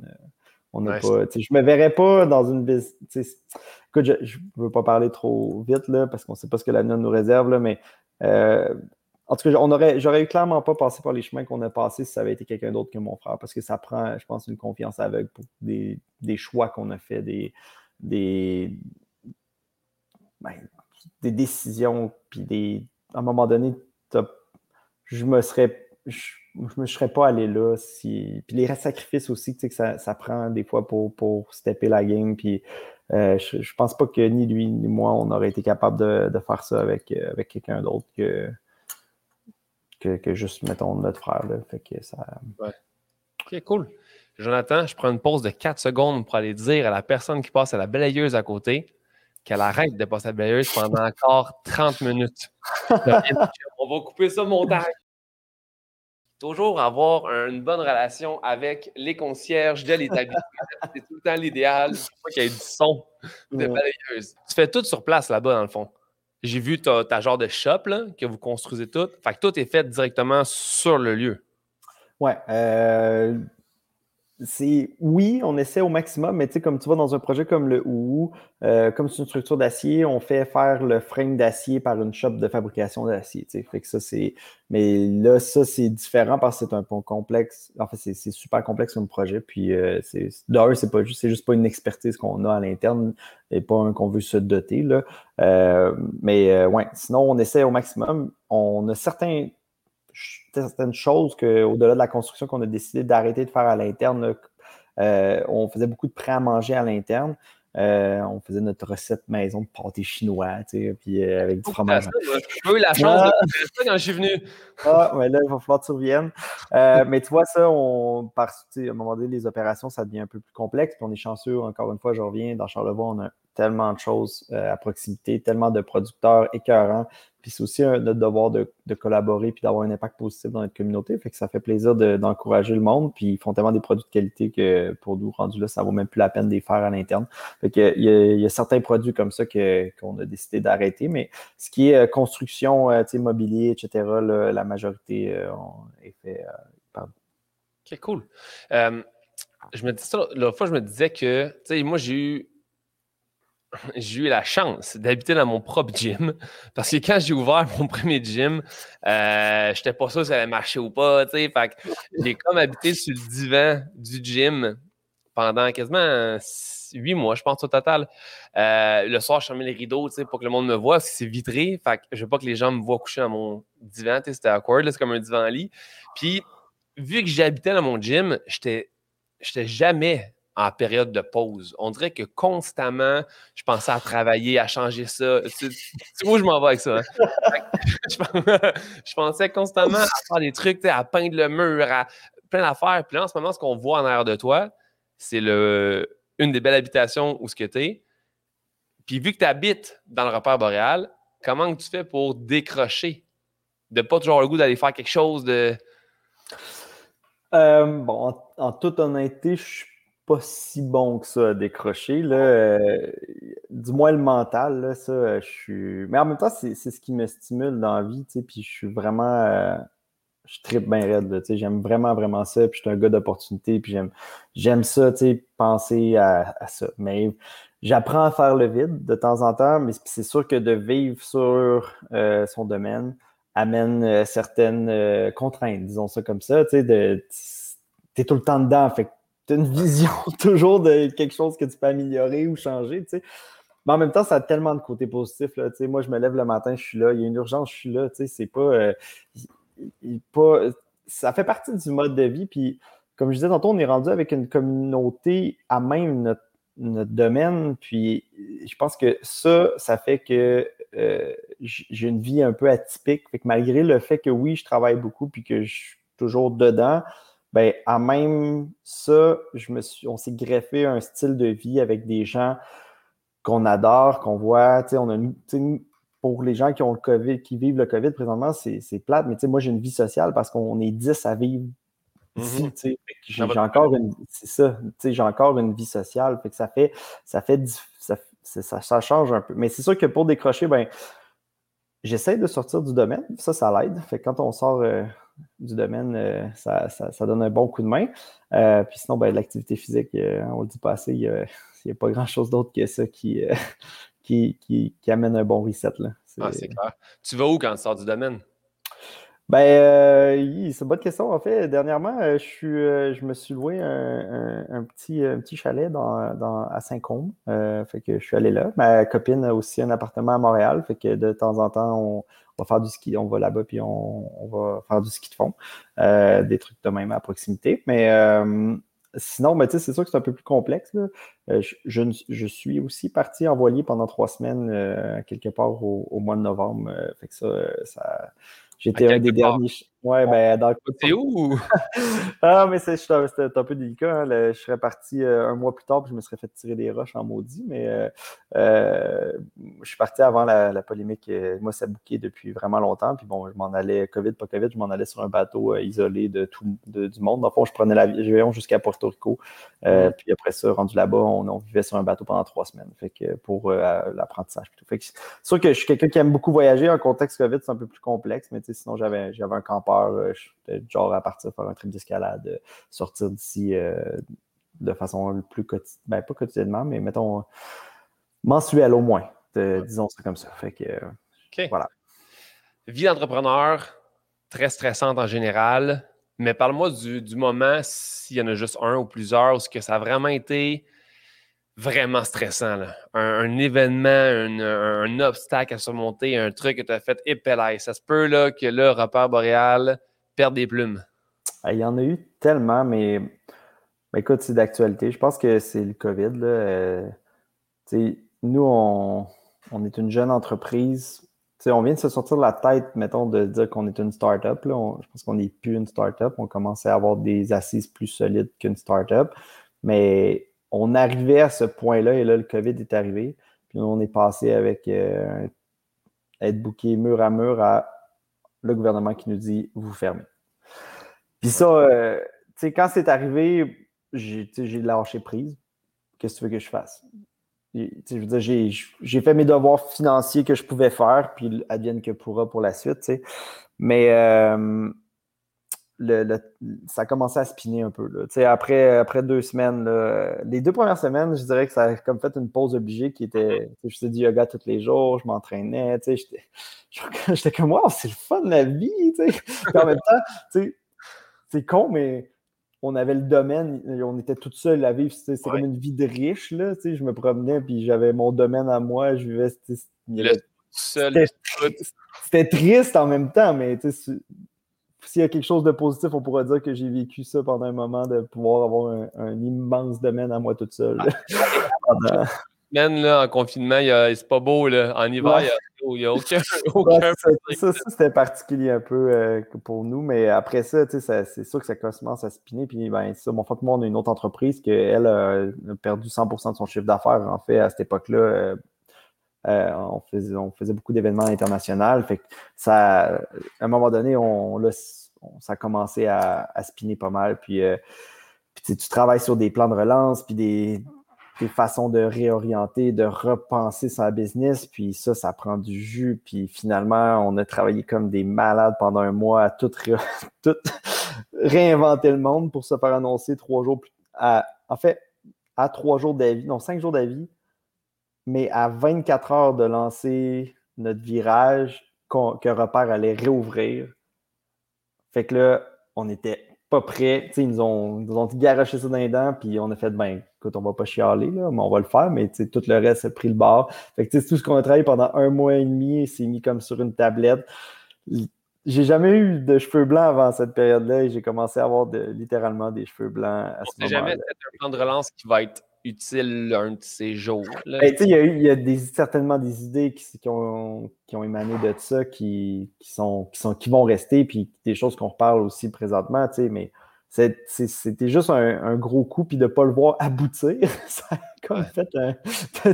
Speaker 2: On pas, je me verrais pas dans une Écoute, je ne veux pas parler trop vite là, parce qu'on ne sait pas ce que l'avenir nous réserve, là, mais euh, en tout cas, on aurait, j'aurais eu clairement pas passé par les chemins qu'on a passés si ça avait été quelqu'un d'autre que mon frère, parce que ça prend, je pense, une confiance aveugle pour des, choix qu'on a fait, des, des, ben, des décisions, puis des, à un moment donné, je me serais je ne serais pas allé là. Si... Puis les sacrifices aussi, tu sais, que ça, ça, prend des fois pour, pour stepper la game. Puis euh, je, pense pas que ni lui ni moi, on aurait été capable de, de faire ça avec, avec quelqu'un d'autre que, que, que, juste, mettons, notre frère. Là. Fait que ça...
Speaker 1: Ouais. Ok, cool. Jonathan, je prends une pause de 4 secondes pour aller dire à la personne qui passe à la balayeuse à côté qu'elle arrête de passer à la balayeuse pendant <laughs> encore 30 minutes. <laughs> on va couper ça montage toujours avoir une bonne relation avec les concierges de l'établissement. <laughs> c'est tout le temps l'idéal. Il faut qu'il y ait du son de balayeuse. Tu fais tout sur place là-bas, dans le fond. J'ai vu ta, genre de shop que vous construisez tout. Fait que tout est fait directement sur le lieu.
Speaker 2: Ouais. Euh, c'est oui, on essaie au maximum, mais tu sais, comme tu vois dans un projet comme le OU, euh, comme c'est une structure d'acier, on fait faire le frame d'acier par une shop de fabrication d'acier. Fait que ça. Mais là, ça, c'est différent parce que c'est un peu complexe. En fait, c'est super complexe comme projet. Puis euh, c'est d'ailleurs, c'est pas juste, c'est juste pas une expertise qu'on a à l'interne et pas un qu'on veut se doter. Euh, mais ouais, sinon, on essaie au maximum. On a certains certaines choses qu'au-delà de la construction qu'on a décidé d'arrêter de faire à l'interne. Euh, on faisait beaucoup de prêts à manger à l'interne. Euh, on faisait notre recette maison de pâté chinois, tu sais, puis euh, avec du fromage.
Speaker 1: J'ai eu la chance de faire ça quand je suis venu.
Speaker 2: Ah, mais là, il va falloir que tu reviennes. <laughs> mais tu vois, ça, on, par, à un moment donné, les opérations, ça devient un peu plus complexe. Puis on est chanceux, encore une fois, je reviens, dans Charlevoix, on a tellement de choses à proximité, tellement de producteurs écœurants, puis c'est aussi notre devoir de, collaborer puis d'avoir un impact positif dans notre communauté. Fait que ça fait plaisir d'encourager le monde. Puis ils font tellement des produits de qualité que pour nous, rendu là, ça vaut même plus la peine de les faire à l'interne. Fait que il y, a, certains produits comme ça qu'on a décidé d'arrêter. Mais ce qui est euh, construction, euh, mobilier, etc., la majorité euh, est fait par
Speaker 1: OK, cool. je me dis ça, l'autre fois, je me disais que, tu sais, moi, j'ai eu j'ai eu la chance d'habiter dans mon propre gym parce que quand j'ai ouvert mon premier gym, euh, je n'étais pas sûr si ça allait marcher ou pas. Fait j'ai comme habité sur le divan du gym pendant quasiment huit mois, je pense, au total. Euh, le soir, je fermais les rideaux pour que le monde me voit parce que c'est vitré. Fait que je veux pas que les gens me voient coucher dans mon divan. C'était awkward, c'est comme un divan-lit. Puis, vu que j'habitais dans mon gym, j'étais jamais en période de pause. On dirait que constamment, je pensais à travailler, à changer ça. Tu, où je m'en vais avec ça? Hein? <laughs> <laughs> je, pensais constamment à faire des trucs, à peindre le mur, à plein d'affaires. Puis là, en ce moment, ce qu'on voit en arrière de toi, c'est le, une des belles habitations où ce que tu es. Puis vu que tu habites dans le repère boréal, comment tu fais pour décrocher? De pas toujours le goût d'aller faire quelque chose de.
Speaker 2: Euh, bon, en, en, toute honnêteté, je suis pas si bon que ça à décrocher. Là. Euh, du moins le mental, là, ça, je suis. Mais en même temps, c'est ce qui me stimule dans la vie, tu sais, puis je suis vraiment. Euh, je tripe bien raide, tu sais, j'aime vraiment, vraiment ça, puis je suis un gars d'opportunité, puis j'aime j'aime ça, tu sais, penser à, ça. Mais j'apprends à faire le vide de temps en temps, mais c'est sûr que de vivre sur euh, son domaine amène certaines contraintes, disons ça comme ça, tu sais, de t'es tout le temps dedans, fait tu as une vision <laughs> toujours de quelque chose que tu peux améliorer ou changer, tu sais. Mais en même temps, ça a tellement de côtés positifs. Là, moi, je me lève le matin, je suis là. Il y a une urgence, je suis là. C'est pas, euh, pas. Ça fait partie du mode de vie. Puis, comme je disais tantôt, on est rendu avec une communauté à même notre, domaine. Puis, je pense que ça, ça fait que euh, j'ai une vie un peu atypique. Malgré le fait que oui, je travaille beaucoup puis que je suis toujours dedans, ben, à même ça, je me suis, on s'est greffé un style de vie avec des gens qu'on adore, qu'on voit. On a pour les gens qui ont le COVID, qui vivent le COVID présentement, c'est plate. Mais moi, j'ai une vie sociale parce qu'on est 10 à vivre ici. Mm-hmm. J'ai encore une. C'est ça. J'ai encore une vie sociale. Fait que ça fait. Ça fait. Ça, ça, change un peu. Mais c'est sûr que pour décrocher, ben, j'essaie de sortir du domaine. Ça, ça l'aide. Fait que quand on sort euh, du domaine, euh, ça, donne un bon coup de main. Euh, puis sinon, ben, l'activité physique, on le dit pas assez, il n'y <laughs> a, pas grand-chose d'autre que ça <laughs> qui, qui, qui, amène un bon reset. Là.
Speaker 1: Ah, c'est clair. Tu vas où quand tu sors du domaine?
Speaker 2: Ben, euh, c'est une bonne question. En fait, dernièrement, euh, euh, je me suis loué un, petit, chalet à Saint-Côme. fait que je suis allé là. Ma copine a aussi un appartement à Montréal. Fait que de temps en temps, on, va faire du ski. On va là-bas puis on, va faire du ski de fond. des trucs de même à proximité. Mais sinon, ben, c'est sûr que c'est un peu plus complexe. Je, suis aussi parti en voilier pendant trois semaines, quelque part au, mois de novembre. fait que ça, ça J'étais un des derniers. Ouais, ben, dans
Speaker 1: le où? <laughs>
Speaker 2: ah, mais c'était un peu délicat. Hein. je serais parti euh, un mois plus tard, puis je me serais fait tirer des roches en maudit. Mais euh, euh, je suis parti avant la, polémique. moi, ça bouquait depuis vraiment longtemps. Puis bon, je m'en allais, COVID, pas COVID, je m'en allais sur un bateau isolé de tout du monde. Dans le fond, je prenais l'avion jusqu'à Porto Rico. Puis après ça, rendu là-bas, on, vivait sur un bateau pendant trois semaines. Fait que pour l'apprentissage. Fait que c'est sûr que je suis quelqu'un qui aime beaucoup voyager. En contexte COVID, c'est un peu plus complexe. Mais sinon, j'avais un campeur euh, j'étais genre à partir faire un trip d'escalade, euh, sortir d'ici euh, de façon plus quotidienne, ben, pas quotidiennement, mais mettons mensuelle au moins, disons ça comme ça. Fait que voilà.
Speaker 1: Vie d'entrepreneur, très stressante en général, mais parle-moi du, moment, s'il y en a juste un ou plusieurs, où ce que ça a vraiment été vraiment stressant. Un, événement, un, obstacle à surmonter, un truc que tu as fait épelaille. Ça se peut là, que le repère boréal perde des plumes.
Speaker 2: Ah, il y en a eu tellement, mais, écoute, c'est d'actualité. Je pense que c'est le COVID. Euh, nous, on, est une jeune entreprise. on vient de se sortir de la tête, mettons, de dire qu'on est une start-up. je pense qu'on n'est plus une start-up. On commençait à avoir des assises plus solides qu'une start-up. Mais on arrivait à ce point-là et là, le COVID est arrivé. Puis on est passé avec euh, être bouqué mur à mur à le gouvernement qui nous dit vous fermez. Puis ça, euh, tu sais, quand c'est arrivé, j'ai lâché prise. Qu'est-ce que tu veux que je fasse? Je veux dire, j'ai fait mes devoirs financiers que je pouvais faire, puis advienne que pourra pour la suite. Mais euh, le, ça a commencé à spinner un peu. Là. Après, après deux semaines, les deux premières semaines, je dirais que ça a comme fait une pause obligée qui était. Je faisais du yoga tous les jours, je m'entraînais. <laughs> J'étais comme wow, c'est le fun de la vie. <laughs> en même temps, c'est con, mais on avait le domaine, on était tout seul à vivre. C'est comme une vie de riche. Là, je me promenais, puis j'avais mon domaine à moi, je vivais. C'était triste en même temps, mais s'il y a quelque chose de positif, on pourrait dire que j'ai vécu ça pendant un moment de pouvoir avoir un, immense domaine à moi toute seule. <laughs>
Speaker 1: Semaine, là, en confinement, c'est pas beau. Là. En hiver, il n'y a, aucun.
Speaker 2: ça, c'était particulier un peu euh, pour nous, mais après ça, c'est sûr que ça commence à spinner. Puis, ben, ça, mon frère, moi, on a une autre entreprise qui, elle, a perdu 100% de son chiffre d'affaires, en fait, à cette époque-là. Euh, euh, on, faisait, beaucoup d'événements internationaux. Fait ça, à un moment donné, on, ça a commencé à, spinner pas mal. Puis, euh, tu travailles sur des plans de relance, puis des, façons de réorienter, de repenser sa business. Puis ça, ça prend du jus. Puis finalement, on a travaillé comme des malades pendant un mois à tout, <laughs> réinventer le monde pour se faire annoncer trois jours plus En fait, à trois jours d'avis, non, cinq jours d'avis, mais à 24 heures de lancer notre virage, que Repère allait réouvrir. Fait que là, on n'était pas prêts. Ils nous ont, nous ont garoché ça dans les dents, puis on a fait, ben, écoute, on va pas chialer, là, mais on va le faire, mais tout le reste a pris le bord. Fait que tout ce qu'on a travaillé pendant un mois et demi, c'est mis comme sur une tablette. J'ai jamais eu de cheveux blancs avant cette période-là et j'ai commencé à avoir littéralement des cheveux blancs à ce moment-là.
Speaker 1: jamais un plan de relance qui va être utile un de ces jours.
Speaker 2: Ben, il y a, eu, y a des, certainement des idées qui, qui, ont, qui, ont, émané de ça qui, qui, sont, qui, sont, qui vont rester, puis des choses qu'on reparle aussi présentement, mais c'était juste un, gros coup, puis de ne pas le voir aboutir, <laughs> ça a comme fait un.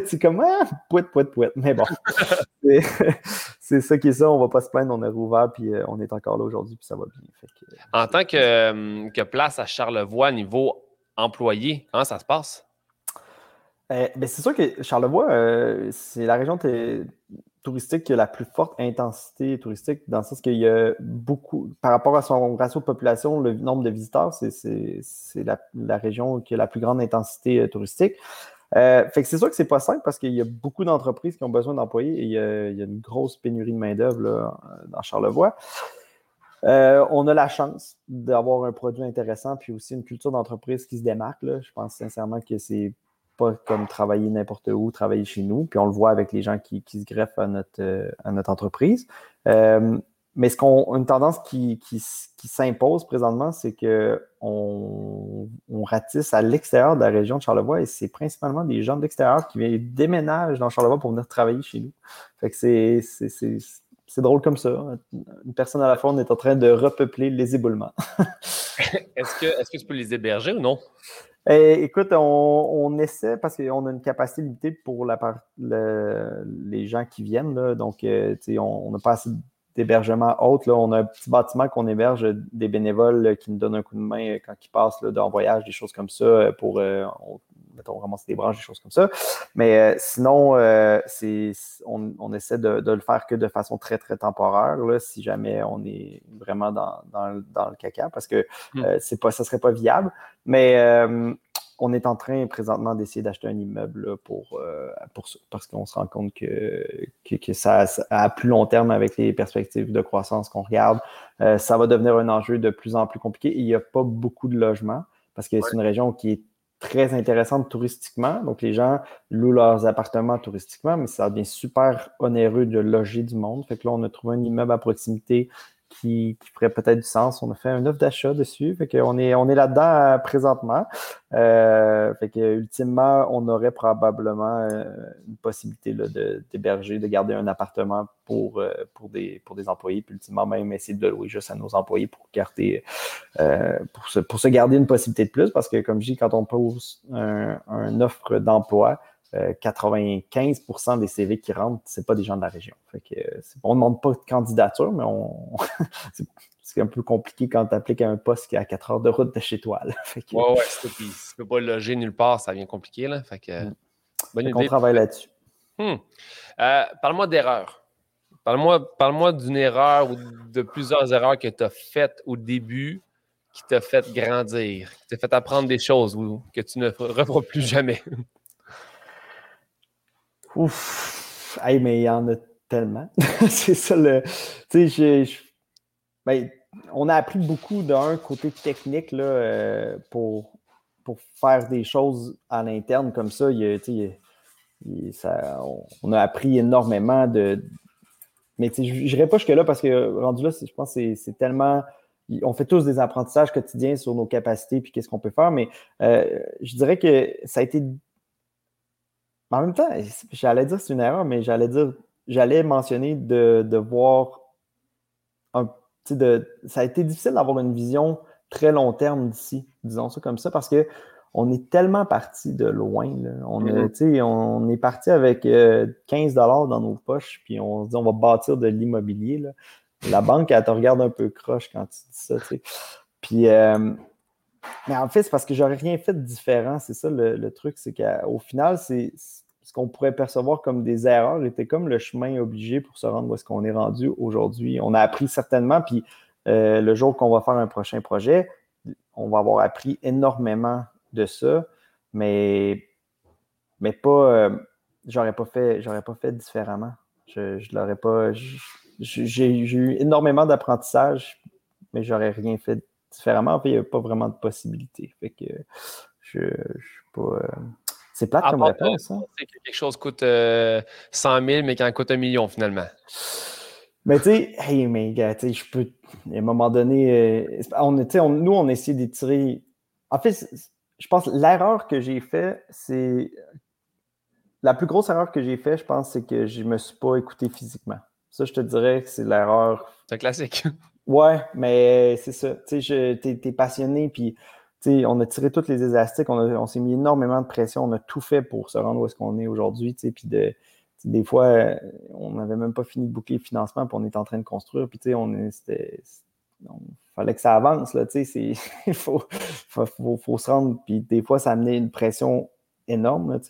Speaker 2: <laughs> Tu comme, ah, pouet, pouet, pouet. Mais bon, <laughs> c'est ça qui est ça, on ne va pas se plaindre, on est rouvert, puis euh, on est encore là aujourd'hui, puis ça va bien.
Speaker 1: En tant que, que place à Charlevoix, niveau employé, comment ça se passe?
Speaker 2: Euh, ben, c'est sûr que Charlevoix, euh, c'est la région touristique qui a la plus forte intensité touristique, dans le sens qu'il y a beaucoup, par rapport à son ratio de population, le nombre de visiteurs, c'est la, région qui a la plus grande intensité euh, touristique. fait que c'est sûr que c'est pas simple parce qu'il y a beaucoup d'entreprises qui ont besoin d'employés et il y, a, une grosse pénurie de main-d'œuvre dans Charlevoix. on a la chance d'avoir un produit intéressant puis aussi une culture d'entreprise qui se démarque. Je pense sincèrement que c'est comme travailler n'importe où, travailler chez nous. Puis on le voit avec les gens qui, se greffent à notre, euh, à notre entreprise. Euh, mais ce qu'on, une tendance qui, qui, s'impose présentement, c'est qu'on on ratisse à l'extérieur de la région de Charlevoix et c'est principalement des gens de l'extérieur qui déménagent dans Charlevoix pour venir travailler chez nous. Fait que c'est, c'est drôle comme ça. Une personne à la fois, on est en train de repeupler les éboulements. <laughs>
Speaker 1: est-ce, que, est-ce que tu peux les héberger ou non?
Speaker 2: Eh, écoute, on, essaie parce qu'on a une capacité limitée pour la, les gens qui viennent. donc, euh, on n'a pas assez d'hébergement haute. On a un petit bâtiment qu'on héberge des bénévoles qui nous donnent un coup de main quand ils passent là, voyage, des choses comme ça, euh, pour euh, mettons, ramasser des branches, des choses comme ça. Mais sinon, c'est, on, essaie de, le faire que de façon très, très temporaire, si jamais on est vraiment dans, le caca, parce que hmm. c'est pas, ça ne serait pas viable. Mais euh, on est en train présentement d'essayer d'acheter un immeuble pour, euh, pour ça, parce qu'on se rend compte que, que, ça, à plus long terme, avec les perspectives de croissance qu'on regarde, euh, ça va devenir un enjeu de plus en plus compliqué. il n'y a pas beaucoup de logements, parce que c'est une région qui est très intéressante touristiquement. Donc, les gens louent leurs appartements touristiquement, mais ça devient super onéreux de loger du monde. Fait que là, on a trouvé un immeuble à proximité qui, ferait peut-être du sens. On a fait un offre d'achat dessus. Est, on est là-dedans euh, présentement. Euh, fait que ultimement, on aurait probablement euh, une possibilité d'héberger, de, garder un appartement pour, pour, des, pour des employés, puis ultimement même essayer de le louer juste à nos employés pour garder pour, se, pour se garder une possibilité de plus. Parce que comme je dis, quand on pose un offre d'emploi, 95% euh, des CV qui rentrent, c'est pas des gens de la région. Fait que, on ne demande pas de candidature, mais on... <laughs> c'est un peu compliqué quand tu appliques à un poste qui est à 4 heures de route de chez toi. <laughs>
Speaker 1: Fait que... Ouais, ouais, si tu peux pas loger nulle part, ça devient compliqué. Là. Fait que,
Speaker 2: mm. On travaille là-dessus.
Speaker 1: Hmm. Euh, parle-moi d'erreurs. Parle-moi parle d'une erreur ou de plusieurs erreurs que tu as faites au début qui t'a fait grandir, qui t'a fait apprendre des choses ou que tu ne referas plus jamais. <laughs>
Speaker 2: Ouf, mais il y en a tellement. <laughs> c'est ça le. Tu sais, ben, on a appris beaucoup d'un côté technique là, euh, pour, pour faire des choses à l'interne comme ça. Il, ça on, a appris énormément de. Mais je n'irai pas jusque-là parce que rendu là, je pense que c'est tellement. On fait tous des apprentissages quotidiens sur nos capacités puis qu'est-ce qu'on peut faire, mais euh, je dirais que ça a été en même temps, j'allais dire c'est une erreur, mais j'allais dire, j'allais mentionner de, voir un petit de. Ça a été difficile d'avoir une vision très long terme d'ici, disons ça comme ça, parce que on est tellement parti de loin. On, mm-hmm. on, est parti avec 15 euh, dollars dans nos poches, puis on se dit on va bâtir de l'immobilier. La banque, elle te regarde un peu croche quand tu dis ça. Puis, euh, mais en fait, c'est parce que j'aurais rien fait de différent. C'est ça le, truc, c'est qu'au final, c'est ce qu'on pourrait percevoir comme des erreurs était comme le chemin obligé pour se rendre où est-ce qu'on est rendu aujourd'hui. On a appris certainement, puis euh, le jour qu'on va faire un prochain projet, on va avoir appris énormément de ça, mais, mais pas. Euh, j'aurais pas fait, j'aurais pas fait différemment. Je, l'aurais pas. J'ai eu énormément d'apprentissage, mais j'aurais rien fait différemment. En fait, il n'y a pas vraiment de possibilité. Fait que je ne suis pas. Euh, c'est plate comme réponse. Hein?
Speaker 1: que quelque chose coûte 100 euh, 000, mais qu'il en coûte un million finalement.
Speaker 2: Mais tu sais, hey, mais gars, tu sais, je peux. À un moment donné, euh, on, on, nous, on essaie d'étirer. En fait, je pense l'erreur que j'ai faite, c'est. La plus grosse erreur que j'ai faite, je pense, c'est que je ne me suis pas écouté physiquement. Ça, je te dirais que c'est l'erreur.
Speaker 1: C'est un classique.
Speaker 2: Ouais, mais c'est ça. Tu sais, t'es passionné, puis on a tiré toutes les élastiques, on, on s'est mis énormément de pression, on a tout fait pour se rendre où est-ce qu'on est aujourd'hui. Puis de, des fois, on n'avait même pas fini de boucler le financement, puis on est en train de construire. Puis on il fallait que ça avance. <laughs> Il faut, faut, faut, se rendre. Puis des fois, ça amenait une pression énorme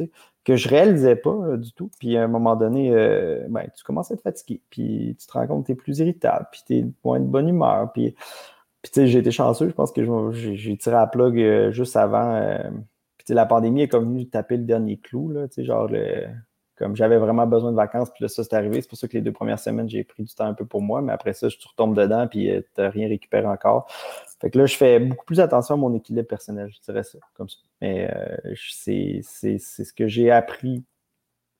Speaker 2: que je réalisais pas du tout. Puis à un moment donné, euh, ben, tu commences à être fatigué. Puis tu te rends compte que tu es plus irritable. Puis tu es moins de bonne humeur. Puis puis, j'ai été chanceux. Je pense que j'ai tiré la plug euh, juste avant. Euh, puis, la pandémie est comme venue taper le dernier clou, là. Genre, comme j'avais vraiment besoin de vacances, puis là, ça, c'est arrivé. C'est pour ça que les deux premières semaines, j'ai pris du temps un peu pour moi. Mais après ça, je retombe dedans, puis euh, tu n'as rien récupéré encore. Fait que là, je fais beaucoup plus attention à mon équilibre personnel, je dirais ça, comme ça. Mais c'est ce que j'ai appris.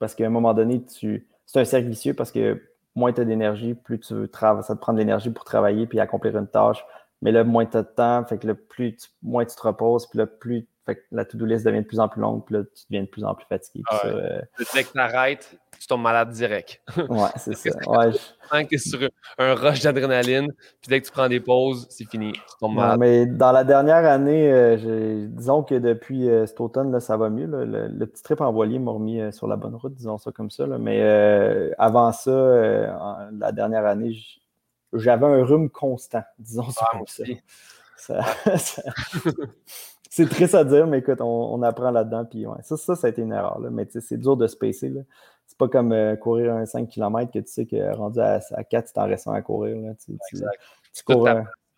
Speaker 2: Parce qu'à un moment donné, tu c'est un cercle vicieux parce que moins tu as d'énergie, plus tu veux ça te prend de l'énergie pour travailler puis accomplir une tâche mais là, moins tu as de temps, fait que le plus moins tu te reposes, puis là, plus fait que la to-do list devient de plus en plus longue, puis là, tu deviens de plus en plus fatigué.
Speaker 1: Ah euh, dès que tu arrêtes, tu tombes malade direct.
Speaker 2: ouais, c'est <laughs> ça. Ouais,
Speaker 1: je... que sur un rush d'adrénaline, puis dès que tu prends des pauses, c'est fini. Tu tombes malade.
Speaker 2: mais dans la dernière année, euh, disons que depuis euh, cet automne, là, ça va mieux. Le, petit trip en voilier m'a remis sur la bonne route, disons ça comme ça. Mais avant ça, la dernière année, j'avais un rhume constant, disons ça ah, comme ça. <laughs> <laughs> c'est triste à dire, mais écoute, on, apprend là-dedans. Puis ouais, ça, ça, ça a été une erreur. Là. Mais c'est dur de spacer. C'est pas comme euh, courir un 5 km que tu sais que rendu à, à 4, tu t'en restes à courir. Là. Tu,
Speaker 1: tu, cours,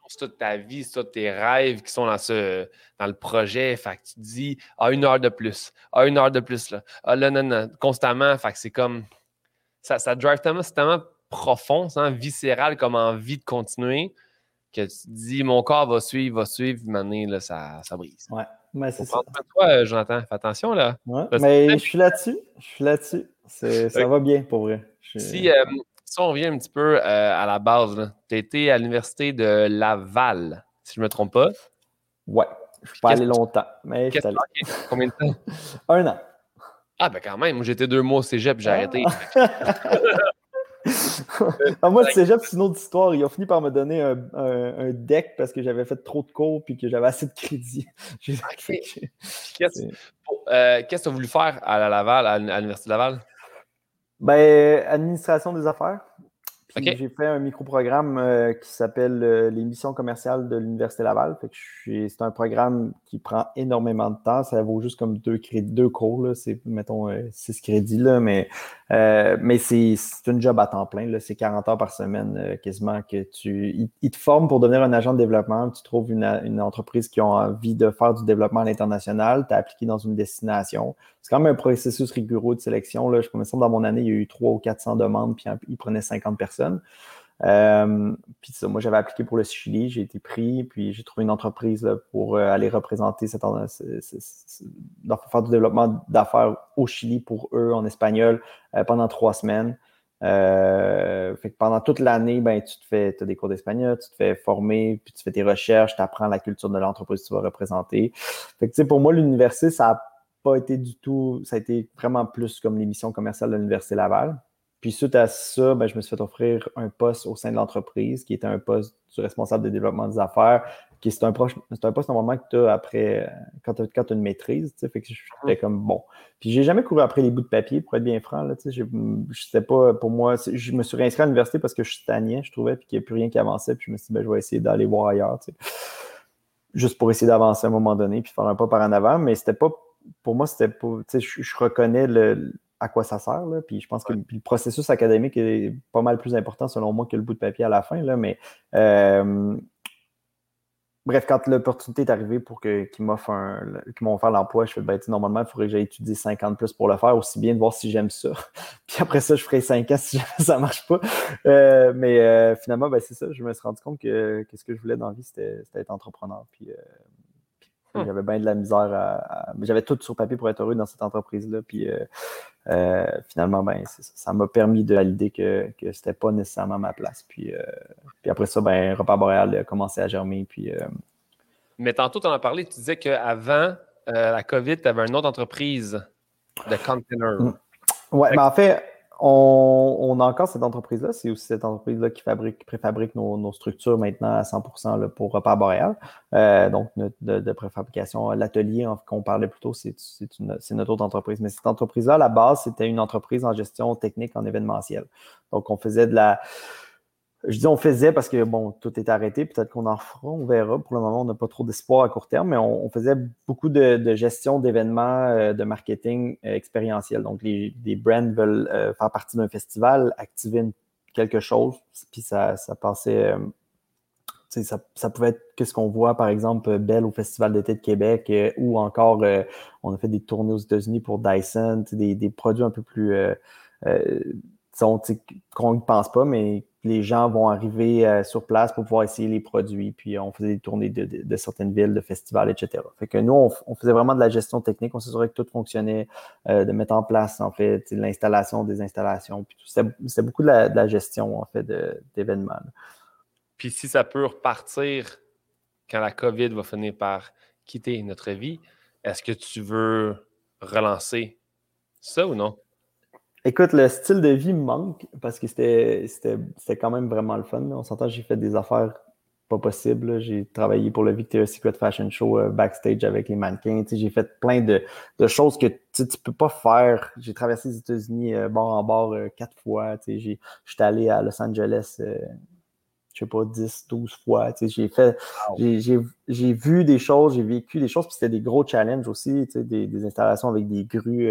Speaker 1: c'est toute ta vie, c'est tous tes rêves qui sont dans, ce, dans le projet. Fait que tu te dis, ah, une heure de plus, ah, une heure de plus, là. Ah, là, non, non, constamment. Fait que c'est comme, ça, ça drive tellement, c'est tellement profond, viscéral comme envie de continuer, que tu dis mon corps va suivre, va suivre, maintenant, là, ça, ça brise.
Speaker 2: Ouais, mais c'est ça.
Speaker 1: Toi, euh, Jonathan, fais attention là.
Speaker 2: Ouais, mais je suis là-dessus. Je suis là-dessus. Ça va bien pour vrai.
Speaker 1: Si, euh, si, on revient un petit peu euh, à la base, tu été à l'université de Laval, si je ne me trompe pas.
Speaker 2: Ouais, je ne suis pas allé longtemps, mais je suis allé.
Speaker 1: Combien de temps? <laughs>
Speaker 2: un an.
Speaker 1: Ah, ben quand même, j'étais deux mois au cégep, j'ai arrêté. <laughs>
Speaker 2: ah, moi, le cégep, c'est une autre histoire. Ils ont fini par me donner un, un, deck parce que j'avais fait trop de cours et que j'avais assez de crédit. <laughs>
Speaker 1: Qu'est-ce euh, que tu as voulu faire à la Laval, à l'Université de Laval?
Speaker 2: Ben, administration des affaires. J'ai fait un micro-programme euh, qui s'appelle euh, les missions commerciales de l'Université Laval. C'est un programme qui prend énormément de temps. Ça vaut juste comme deux, deux cours. C'est, mettons, euh, six crédits. Là, mais mais c'est, une job à temps plein. C'est 40 heures par semaine quasiment que tu. Ils, te forment pour devenir un agent de développement. Tu trouves une, une entreprise qui a envie de faire du développement à l'international. Tu as appliqué dans une destination. C'est quand même un processus rigoureux de sélection. Là. Je me dans mon année, il y a eu 300 ou 400 demandes, puis ils prenaient 50 personnes. Euh, puis ça, moi, j'avais appliqué pour le Chili, j'ai été pris, puis j'ai trouvé une entreprise pour euh, aller représenter cette, faire du développement d'affaires au Chili pour eux en espagnol euh, pendant trois semaines. fait que pendant toute l'année, ben, tu te fais, as des cours d'espagnol, tu te fais former, puis tu fais tes recherches, tu apprends la culture de l'entreprise que tu vas représenter. Fait que, pour moi, l'université, ça a pas été du tout, ça a été vraiment plus comme l'émission commerciale de l'Université Laval. Puis suite à ça, ben, je me suis fait offrir un poste au sein de l'entreprise qui était un poste du responsable de développement des affaires, qui c'est un, poste normalement que tu as après, quand tu as, une maîtrise, fait que j'étais comme bon. Puis j'ai jamais couru après les bouts de papier, pour être bien franc, là, je sais pas, pour moi, je me suis réinscrit à l'université parce que je stagnais, je trouvais, puis qu'il n'y avait plus rien qui avançait, puis je me suis dit, ben, je vais essayer d'aller voir ailleurs, juste pour essayer d'avancer à un moment donné, puis faire un pas par en avant, mais c'était pas pour moi, c'était pas. Je, je reconnais le, à quoi ça sert. Là, puis je pense que le, processus académique est pas mal plus important selon moi que le bout de papier à la fin. Là, mais euh, bref, quand l'opportunité est arrivée pour qu'ils m'offrent qu'ils m'ont offert l'emploi, je fais ben, normalement, il faudrait que j'aille étudier 50 plus pour le faire, aussi bien de voir si j'aime ça. <laughs> puis après ça, je ferai 5 ans si ça ne marche pas. Euh, mais euh, finalement, ben, c'est ça. Je me suis rendu compte que, ce que je voulais dans la vie, c'était être entrepreneur. Puis Hum. J'avais bien de la misère à. J'avais tout sur papier pour être heureux dans cette entreprise-là. Puis euh, euh, finalement, ben, ça m'a permis de valider que, que c'était pas nécessairement ma place. Puis, euh, puis après ça, ben, Repas Boréal a commencé à germer. Puis,
Speaker 1: Mais tantôt, tu en as parlé, tu disais qu'avant la COVID, tu avais une autre entreprise de container.
Speaker 2: Hum. Oui, mais en fait, on, a encore cette entreprise-là. C'est aussi cette entreprise-là qui fabrique, préfabrique nos, structures maintenant à 100% pour Repère Boréal. Euh, donc, de, préfabrication. L'atelier qu'on parlait plus tôt, c'est notre autre entreprise. Mais cette entreprise-là, à la base, c'était une entreprise en gestion technique en événementiel. Donc, on faisait de la je dis on faisait parce que bon, tout est arrêté, peut-être qu'on en fera, on verra. Pour le moment, on n'a pas trop d'espoir à court terme, mais on, faisait beaucoup de, gestion d'événements, euh, de marketing euh, expérientiel. Donc, les, brands veulent euh, faire partie d'un festival, activer quelque chose, puis ça, ça passait. Ça, ça, pouvait être qu'est-ce qu'on voit, par exemple, Belle au Festival d'été de Québec, ou encore on a fait des tournées aux États-Unis pour Dyson, des, des, produits un peu plus qu'on ne pense pas, mais les gens vont arriver euh, sur place pour pouvoir essayer les produits. Puis on faisait des tournées de, certaines villes, de festivals, etc. Fait que nous, on, faisait vraiment de la gestion technique. On s'assurait que tout fonctionnait, euh, de mettre en place, en fait, l'installation des installations. Puis beaucoup de la, gestion, en fait, d'événements.
Speaker 1: Puis si ça peut repartir quand la COVID va finir par quitter notre vie, est-ce que tu veux relancer ça ou non?
Speaker 2: Écoute, le style de vie me manque parce que c'était quand même vraiment le fun. On s'entend, j'ai fait des affaires pas possibles. J'ai travaillé pour le Victoria's Secret Fashion Show euh, backstage avec les mannequins. J'ai fait plein de, choses que tu peux pas faire. J'ai traversé les États-Unis euh, bord en bord euh, quatre fois. J'étais allé à Los Angeles je sais pas, 10, 12 fois. J'ai fait, j'ai vu des choses, j'ai vécu des choses, puis c'était des gros challenges aussi, des, des installations avec des grues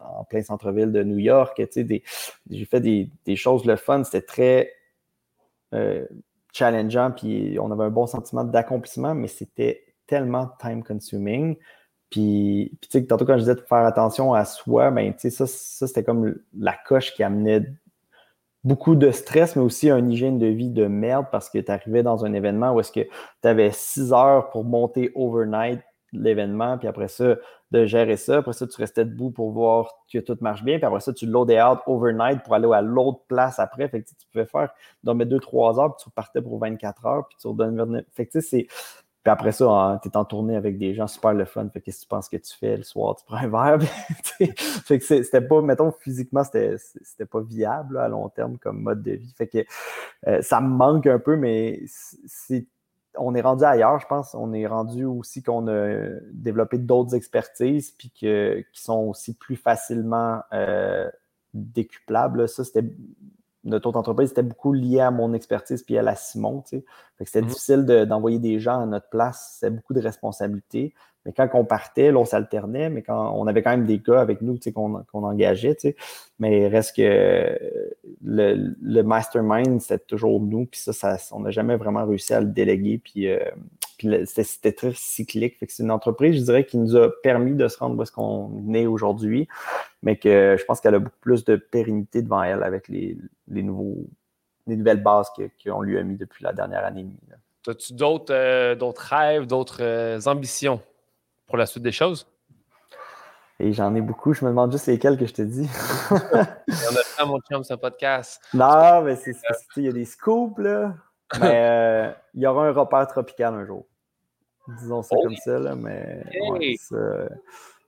Speaker 2: en plein centre-ville de New York. J'ai fait des, choses le fun. C'était très euh, challengeant, puis on avait un bon sentiment d'accomplissement, mais c'était tellement time-consuming. Puis, tu sais, tantôt quand je disais de faire attention à soi, ben, tu sais, ça, c'était comme la coche qui amenait beaucoup de stress, mais aussi une hygiène de vie de merde parce que tu arrivais dans un événement où est-ce que tu avais six heures pour monter overnight l'événement, puis après ça, de gérer ça. Après ça, tu restais debout pour voir que tout marche bien. Puis après ça, tu loadais out overnight pour aller à l'autre place après. Fait que tu pouvais faire, dormir 2-3 heures, puis tu repartais pour 24 heures, puis tu redonnais. Fait que c'est. Puis après ça, tu es en tournée avec des gens super le fun. Fait que qu'est-ce que tu penses que tu fais le soir? Tu prends un verre. <laughs> fait que c'était pas, mettons, physiquement, c'était pas viable à long terme comme mode de vie. Fait que euh, ça me manque un peu, mais c'est on est rendu ailleurs, je pense. On est rendu aussi qu'on a développé d'autres expertises puis qui sont aussi plus facilement euh, décuplables. Ça, c'était notre autre entreprise, c'était beaucoup lié à mon expertise puis à la Simon. Tu c'était mmh difficile d'envoyer des gens à notre place. C'était beaucoup de responsabilités. Mais quand on partait, on s'alternait, mais quand on avait quand même des gars avec nous qu'on engageait, mais reste que le, mastermind, c'était toujours nous, puis ça, on n'a jamais vraiment réussi à le déléguer, puis, euh, c'était très cyclique. c'est une entreprise, je dirais, qui nous a permis de se rendre où est-ce qu'on est aujourd'hui, mais que je pense qu'elle a beaucoup plus de pérennité devant elle avec les, nouveaux, les nouvelles bases qu'on lui a mis depuis la dernière année et demie.
Speaker 1: As-tu d'autres euh, rêves, d'autres euh, ambitions? Pour la suite des choses?
Speaker 2: Et j'en ai beaucoup. Je me demande juste lesquels que je te dis. <laughs>
Speaker 1: On a pas mon chum, ce podcast.
Speaker 2: Non, mais c'est il y a des scoops, là. <laughs> Mais euh, il y aura un repère tropical un jour. Disons ça comme ça, là. Mais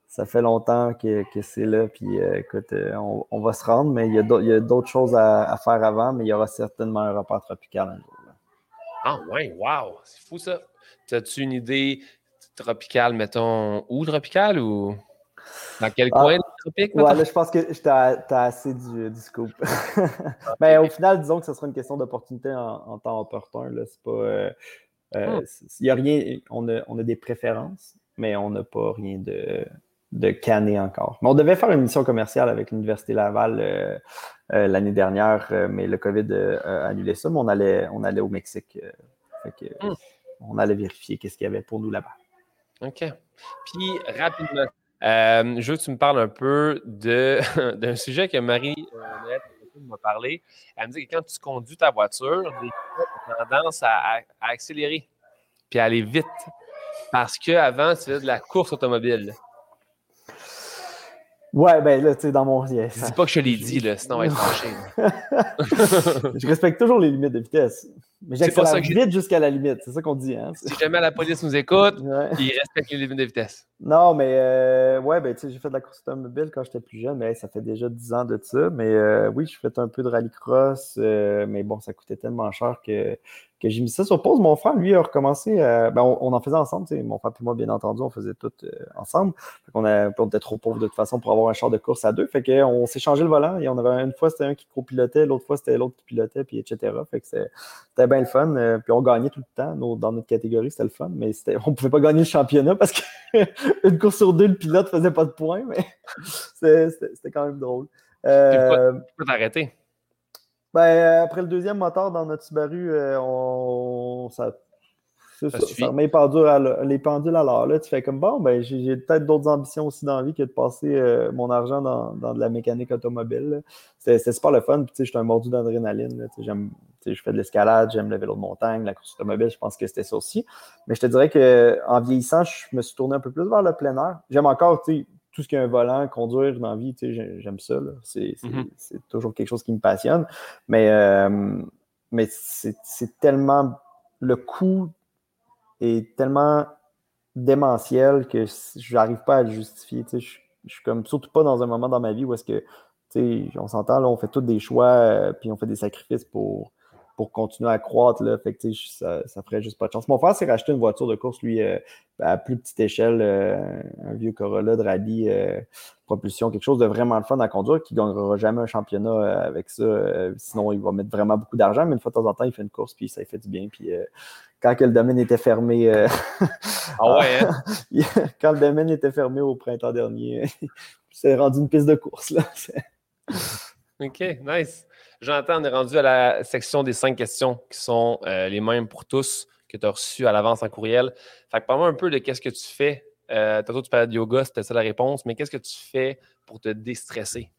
Speaker 2: ça, fait longtemps que, c'est là. Puis euh, écoute, euh, on, va se rendre, mais il y a d'autres choses à, faire avant, mais il y aura certainement un repère tropical un jour.
Speaker 1: Ah ouais, wow! C'est fou ça. As-tu une idée tropical, mettons, où tropical ou dans quel ah, coin tropique?
Speaker 2: Ouais, là, je pense que tu as, assez du, du scoop. <laughs> Mais au final, disons que ce sera une question d'opportunité en, temps opportun. Là. C'est pas. Euh, euh, hmm. y a rien. On a, on a des préférences, mais on n'a pas rien de, de canné encore. Mais on devait faire une mission commerciale avec l'Université Laval euh, l'année dernière, mais le COVID a annulé ça, mais on allait, on allait au Mexique. Hmm. On allait vérifier qu'est-ce qu'il y avait pour nous là-bas.
Speaker 1: OK. Puis, rapidement, euh, je veux que tu me parles un peu <laughs> d'un sujet que Marie euh, m'a parlé. Elle me dit que quand tu conduis ta voiture, tu as tendance à, accélérer puis à aller vite. Parce qu'avant, tu faisais de la course automobile.
Speaker 2: Ouais, ben là, tu sais, dans mon.
Speaker 1: Je dis pas que je l'ai dit, là, sinon on va être fâché. <laughs>
Speaker 2: je respecte toujours les limites de vitesse. Mais j'accélère vite jusqu'à la limite, c'est ça qu'on dit. Hein?
Speaker 1: Si jamais la police nous écoute, il respecte les limites de vitesse.
Speaker 2: Non, mais euh, ouais, ben, j'ai fait de la course automobile quand j'étais plus jeune, mais ça fait déjà 10 ans de ça. Mais euh, oui, je fais un peu de rallycross, euh, mais bon, ça coûtait tellement cher que que j'ai mis ça sur pause. Mon frère, lui, a recommencé. Ben, on, en faisait ensemble. Mon frère et moi, bien entendu, on faisait tout ensemble. on, a, on était trop pauvres de toute façon pour avoir un char de course à deux. Fait qu'on s'est changé le volant et on avait une fois, c'était un qui copilotait, l'autre fois, c'était l'autre qui pilotait, puis etc. Fait que c'était bien le fun. Euh, puis on gagnait tout le temps. dans notre catégorie, c'était le fun. Mais on ne pouvait pas gagner le championnat parce qu'une <laughs> course sur deux, le pilote faisait pas de points. Mais <laughs> c'était quand même drôle.
Speaker 1: Euh, tu peux t'arrêter.
Speaker 2: Ben, euh, après le deuxième moteur dans notre Subaru, euh, on, ça, ça, ça, remet les pendules à, l'heure. Là, tu fais comme bon, ben, j'ai peut-être d'autres ambitions aussi dans la vie que de passer euh, mon argent dans, dans, de la mécanique automobile. C'est super le fun. Puis, je suis un mordu d'adrénaline. Je fais de l'escalade, j'aime le vélo de montagne, la course automobile, je pense que c'était ça aussi. Mais je te dirais qu'en vieillissant, je me suis tourné un peu plus vers le plein air. J'aime encore, tu sais, tout ce qui est un volant, conduire dans la vie, j'aime ça. Mm-hmm. C'est toujours quelque chose qui me passionne. Mais, euh, mais c'est tellement. Le coût est tellement démentiel que je n'arrive pas à le justifier. Je, je suis comme surtout pas dans un moment dans ma vie où est-ce que on s'entend, là, on fait tous des choix, euh, puis on fait des sacrifices pour, pour continuer à croître. Là. Fait que, ça, ça ferait juste pas de chance. Mon frère s'est racheté une voiture de course, lui, euh, à plus petite échelle, euh, un vieux Corolla de rallye, propulsion, quelque chose de vraiment le fun à conduire, qui ne gagnera jamais un championnat avec ça. sinon, il va mettre vraiment beaucoup d'argent, mais une fois de temps en temps, il fait une course, puis ça fait du bien. Puis quand le domaine était fermé,
Speaker 1: ah ouais, hein? <laughs>
Speaker 2: quand le domaine était fermé au printemps dernier, <laughs> c'est rendu une piste de course. Là. <laughs>
Speaker 1: OK, nice. J'entends, on est rendu à la section des cinq questions qui sont euh, les mêmes pour tous que tu as reçues à l'avance en courriel. Fait que parle-moi un peu de qu'est-ce que tu fais. Euh, tantôt, tu parlais de yoga, c'était ça la réponse, mais qu'est-ce que tu fais pour te déstresser?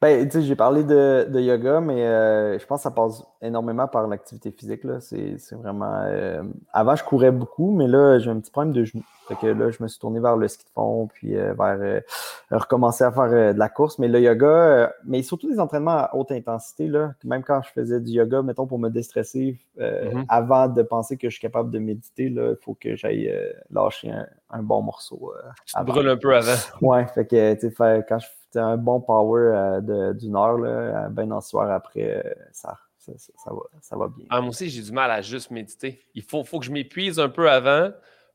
Speaker 2: Ben, j'ai parlé de, yoga, mais euh, je pense que ça passe énormément par l'activité physique. C'est vraiment. Euh, avant, je courais beaucoup, mais là, j'ai un petit problème de genou. Fait que là, je me suis tourné vers le ski de fond, puis euh, vers recommencer à faire de la course. Mais le yoga, mais surtout des entraînements à haute intensité, là, même quand je faisais du yoga, mettons, pour me déstresser, mm-hmm. avant de penser que je suis capable de méditer, il faut que j'aille lâcher un, bon morceau.
Speaker 1: tu te brûles un peu avant.
Speaker 2: Ouais, fait que, tu sais, quand je un bon power euh, d'une heure, là, ben dans soir après, euh, ça, ça, va, ça va bien.
Speaker 1: Ah, moi aussi, j'ai du mal à juste méditer. Il faut, faut que je m'épuise un peu avant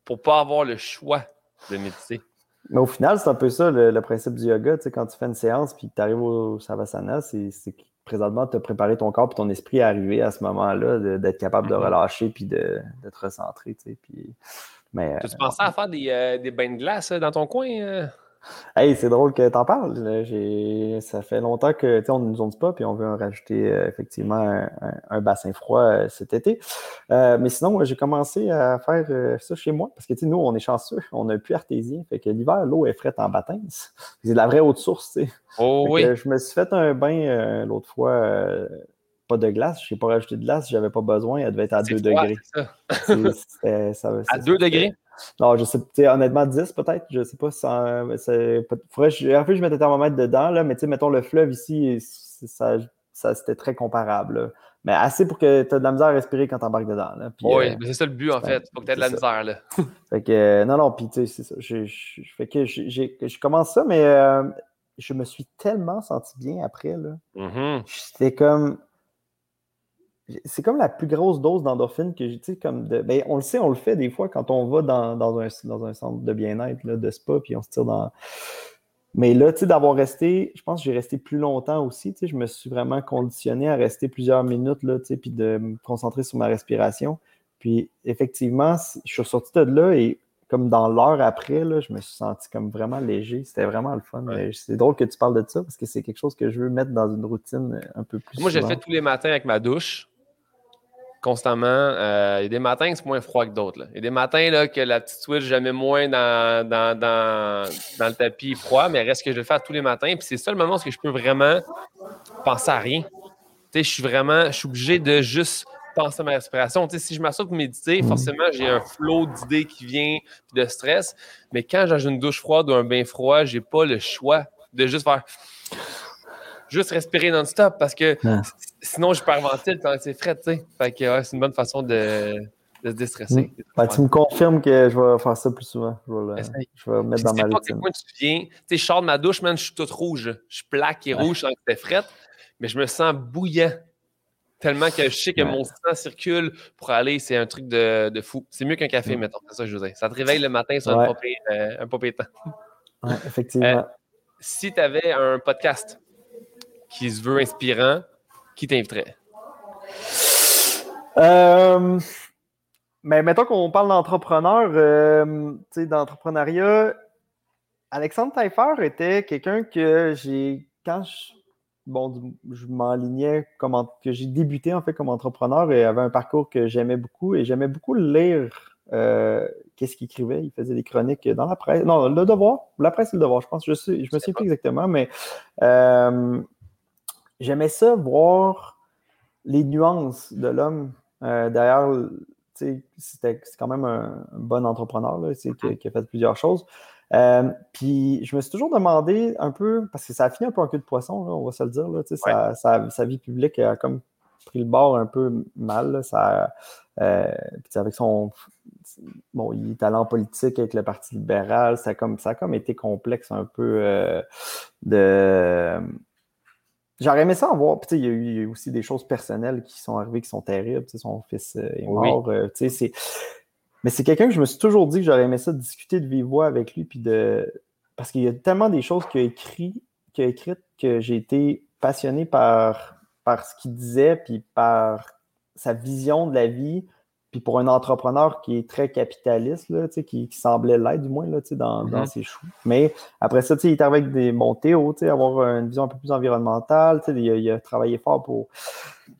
Speaker 1: pour pas avoir le choix de méditer.
Speaker 2: Mais au final, c'est un peu ça le, principe du yoga. Tu sais, quand tu fais une séance puis que tu arrives au Savasana, c'est présentement de préparer ton corps et ton esprit à arriver à ce moment-là, d'être capable de mm-hmm. relâcher puis de, de, te recentrer. Tu sais, puis, mais,
Speaker 1: tu pensais à faire des, euh, des bains de glace dans ton coin?
Speaker 2: Hey, c'est drôle que tu en parles. Ça fait longtemps que on ne nous dit pas, puis on veut en rajouter euh, effectivement un, bassin froid euh, cet été. Euh, mais sinon, j'ai commencé à faire ça chez moi parce que nous, on est chanceux, on n'a plus artésien. Fait que l'hiver, l'eau est frette en bâtins. C'est de la vraie haute source.
Speaker 1: Oh oui.
Speaker 2: je me suis fait un bain l'autre fois pas de glace. Je n'ai pas rajouté de glace, j'avais pas besoin. Elle devait être à 2 degrés.
Speaker 1: Ça. à 2 degrés?
Speaker 2: Non, je sais, honnêtement, 10 peut-être. Je sais pas si ça. Faudrait, je, en fait, je mettais un thermomètre dedans, là, mais tu sais, mettons le fleuve ici, ça, ça c'était très comparable. Mais assez pour que tu aies de la misère à respirer quand tu embarques dedans.
Speaker 1: oui, euh, mais c'est ça le but en fait. Faut que tu aies de la misère. Là. <laughs>
Speaker 2: fait que, euh, non, non, puis tu sais, c'est ça. Je, je, que je commence ça, mais euh, je me suis tellement senti bien après. Là.
Speaker 1: Mm-hmm.
Speaker 2: C'était comme c'est comme la plus grosse dose d'endorphine que j'ai, comme de. Ben, on le sait, on le fait des fois quand on va dans, dans, un, dans un, centre de bien-être, de spa, puis on se tire dans. Mais là, tu sais, d'avoir resté, je pense que j'ai resté plus longtemps aussi, tu sais, je me suis vraiment conditionné à rester plusieurs minutes, là, tu sais, puis de me concentrer sur ma respiration. Puis effectivement, je suis sorti de là et comme dans l'heure après, là, je me suis senti comme vraiment léger. C'était vraiment le fun. C'est drôle que tu parles de ça parce que c'est quelque chose que je veux mettre dans une routine un peu plus.
Speaker 1: Moi, j'ai fait tous les matins avec ma douche constamment. Euh, il y a des matins que c'est moins froid que d'autres. Il y a des matins là, que la petite switch jamais moins dans, dans, dans, dans, le tapis froid, mais reste que je le fais tous les matins. Puis c'est ça le moment où je peux vraiment penser à rien. je suis vraiment, je suis obligé de juste penser à ma respiration. si je m'assois pour méditer, mm. forcément, j'ai un flot d'idées qui vient, de stress. Mais quand j'ai une douche froide ou un bain froid, j'ai pas le choix de juste faire juste respirer non-stop parce que sinon, je hyperventile quand c'est frais, tu sais. Fait que c'est une bonne façon de, de se déstresser.
Speaker 2: Mm. tu me confirmes que je vais faire ça plus souvent. Je vais, le, mettre dans ma.
Speaker 1: Pas tu viens. Tu sais, je sors de ma douche, man, je suis toute rouge. Je suis plaque et rouge sans que c'était frais, mais je me sens bouillant. Tellement que je sais que mon sang circule pour aller, c'est un truc de, de fou. C'est mieux qu'un café, mm. mettons. C'est ça que je veux dire. Ça te réveille le matin sur un papier euh, un
Speaker 2: effectivement. Euh,
Speaker 1: si tu avais un podcast qui se veut inspirant, qui t'inviterait?
Speaker 2: Euh, mais mettons qu'on parle d'entrepreneur, euh, d'entrepreneuriat. Alexandre Taillefer était quelqu'un que j'ai, quand je, bon, je m'enlignais, comme que j'ai débuté en fait comme entrepreneur et avait un parcours que j'aimais beaucoup et j'aimais beaucoup lire euh, qu'est-ce qu'il écrivait. Il faisait des chroniques dans la presse. Non, Le Devoir. La presse et Le Devoir, je pense. Je, sais, je me souviens plus exactement, mais euh, j'aimais ça, voir les nuances de l'homme. Euh, D'ailleurs, c'est quand même un, bon entrepreneur là, qui, qui, a fait plusieurs choses. Euh, puis je me suis toujours demandé un peu, parce que ça a fini un peu en queue de poisson, on va se le dire, là, sa, vie publique a comme pris le bord un peu mal. ça, euh, avec son. Bon, il est allé en politique avec le Parti libéral. Ça a comme, ça a comme été complexe un peu euh, de. J'aurais aimé ça en voir. Puis, il y, a eu aussi des choses personnelles qui sont arrivées qui sont terribles. Son fils euh, est mort. Mais c'est quelqu'un que je me suis toujours dit que j'aurais aimé ça discuter de vive voix avec lui. Puis de... Parce qu'il y a tellement des choses qu'il a, écrit, qu'il a écrites que j'ai été passionné par, par ce qu'il disait, puis par sa vision de la vie, puis pour un entrepreneur qui est très capitaliste, là, qui, qui semblait l'être du moins là, dans, dans mm-hmm. ses choux. Mais après ça, il est avec des Théo, avoir une vision un peu plus environnementale. Il a, il a travaillé fort pour,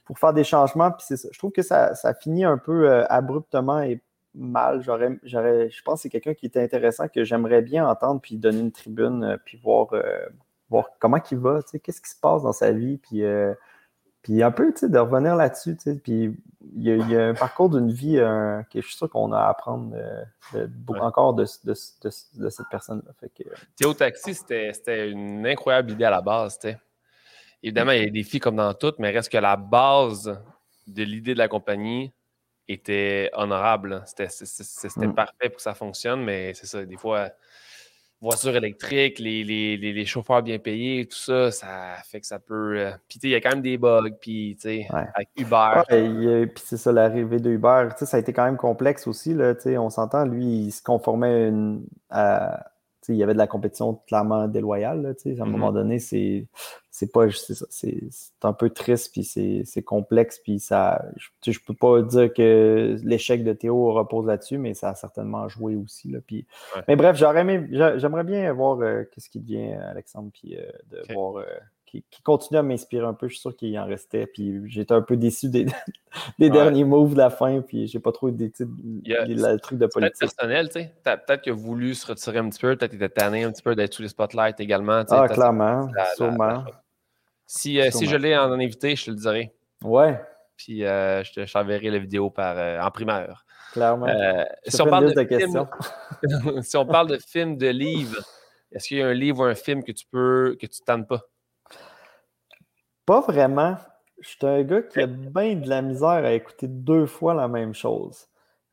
Speaker 2: pour faire des changements. Puis Je trouve que ça, ça finit un peu euh, abruptement et mal. J'aurais, j'aurais, je pense que c'est quelqu'un qui était intéressant, que j'aimerais bien entendre, puis donner une tribune, euh, puis voir, euh, voir comment il va, qu'est-ce qui se passe dans sa vie, puis puis un peu, tu sais, de revenir là-dessus, tu sais. Puis il y, a un parcours d'une vie euh, que je suis sûr qu'on a à apprendre euh, encore de, cette personne-là. Que...
Speaker 1: Théo Taxi, c'était une incroyable idée à la base, tu sais. Évidemment, il y a des filles comme dans toutes, mais reste que la base de l'idée de la compagnie était honorable. C'était mm. parfait pour que ça fonctionne, mais c'est ça, des fois voitures électriques, les, les, les, chauffeurs bien payés, tout ça, ça fait que ça peut. Euh, puis, il y a quand même des bugs, puis, tu sais, avec Uber.
Speaker 2: Ouais, puis, c'est ça, l'arrivée de Uber, tu sais, ça a été quand même complexe aussi, là, tu sais, on s'entend, lui, il se conformait une, à, il y avait de la compétition clairement déloyale. à un mm-hmm. moment donné, c'est pas c'est un peu triste, puis c'est complexe, puis ça. Je, je peux pas dire que l'échec de Théo repose là-dessus, mais ça a certainement joué aussi. Là, puis... Mais bref, j'aimerais bien voir euh, qu'est-ce qui devient Alexandre, puis euh, de voir euh, qui, continue à m'inspirer un peu. Je suis sûr qu'il en restait. Puis j'étais un peu déçu des, <laughs> derniers moves de la fin. Puis j'ai pas trop des, le truc de politique.
Speaker 1: Peut-être personnel, tu sais. Peut-être qu'il a voulu se retirer un petit peu. Peut-être qu'il était tanné un petit peu d'être sous les spotlights également.
Speaker 2: Ah, clairement. sûrement.
Speaker 1: si, euh, si je l'ai en invité, je te le dirai.
Speaker 2: Ouais.
Speaker 1: Puis euh, je t'enverrai la vidéo par, euh, en primeur.
Speaker 2: Clairement. <laughs>
Speaker 1: si, on parle de, films, si on parle de films, de livres, est-ce qu'il y a un livre ou un film que tu peux que tu ne tannes pas?
Speaker 2: Pas vraiment. Je suis un gars qui a bien de la misère à écouter deux fois la même chose.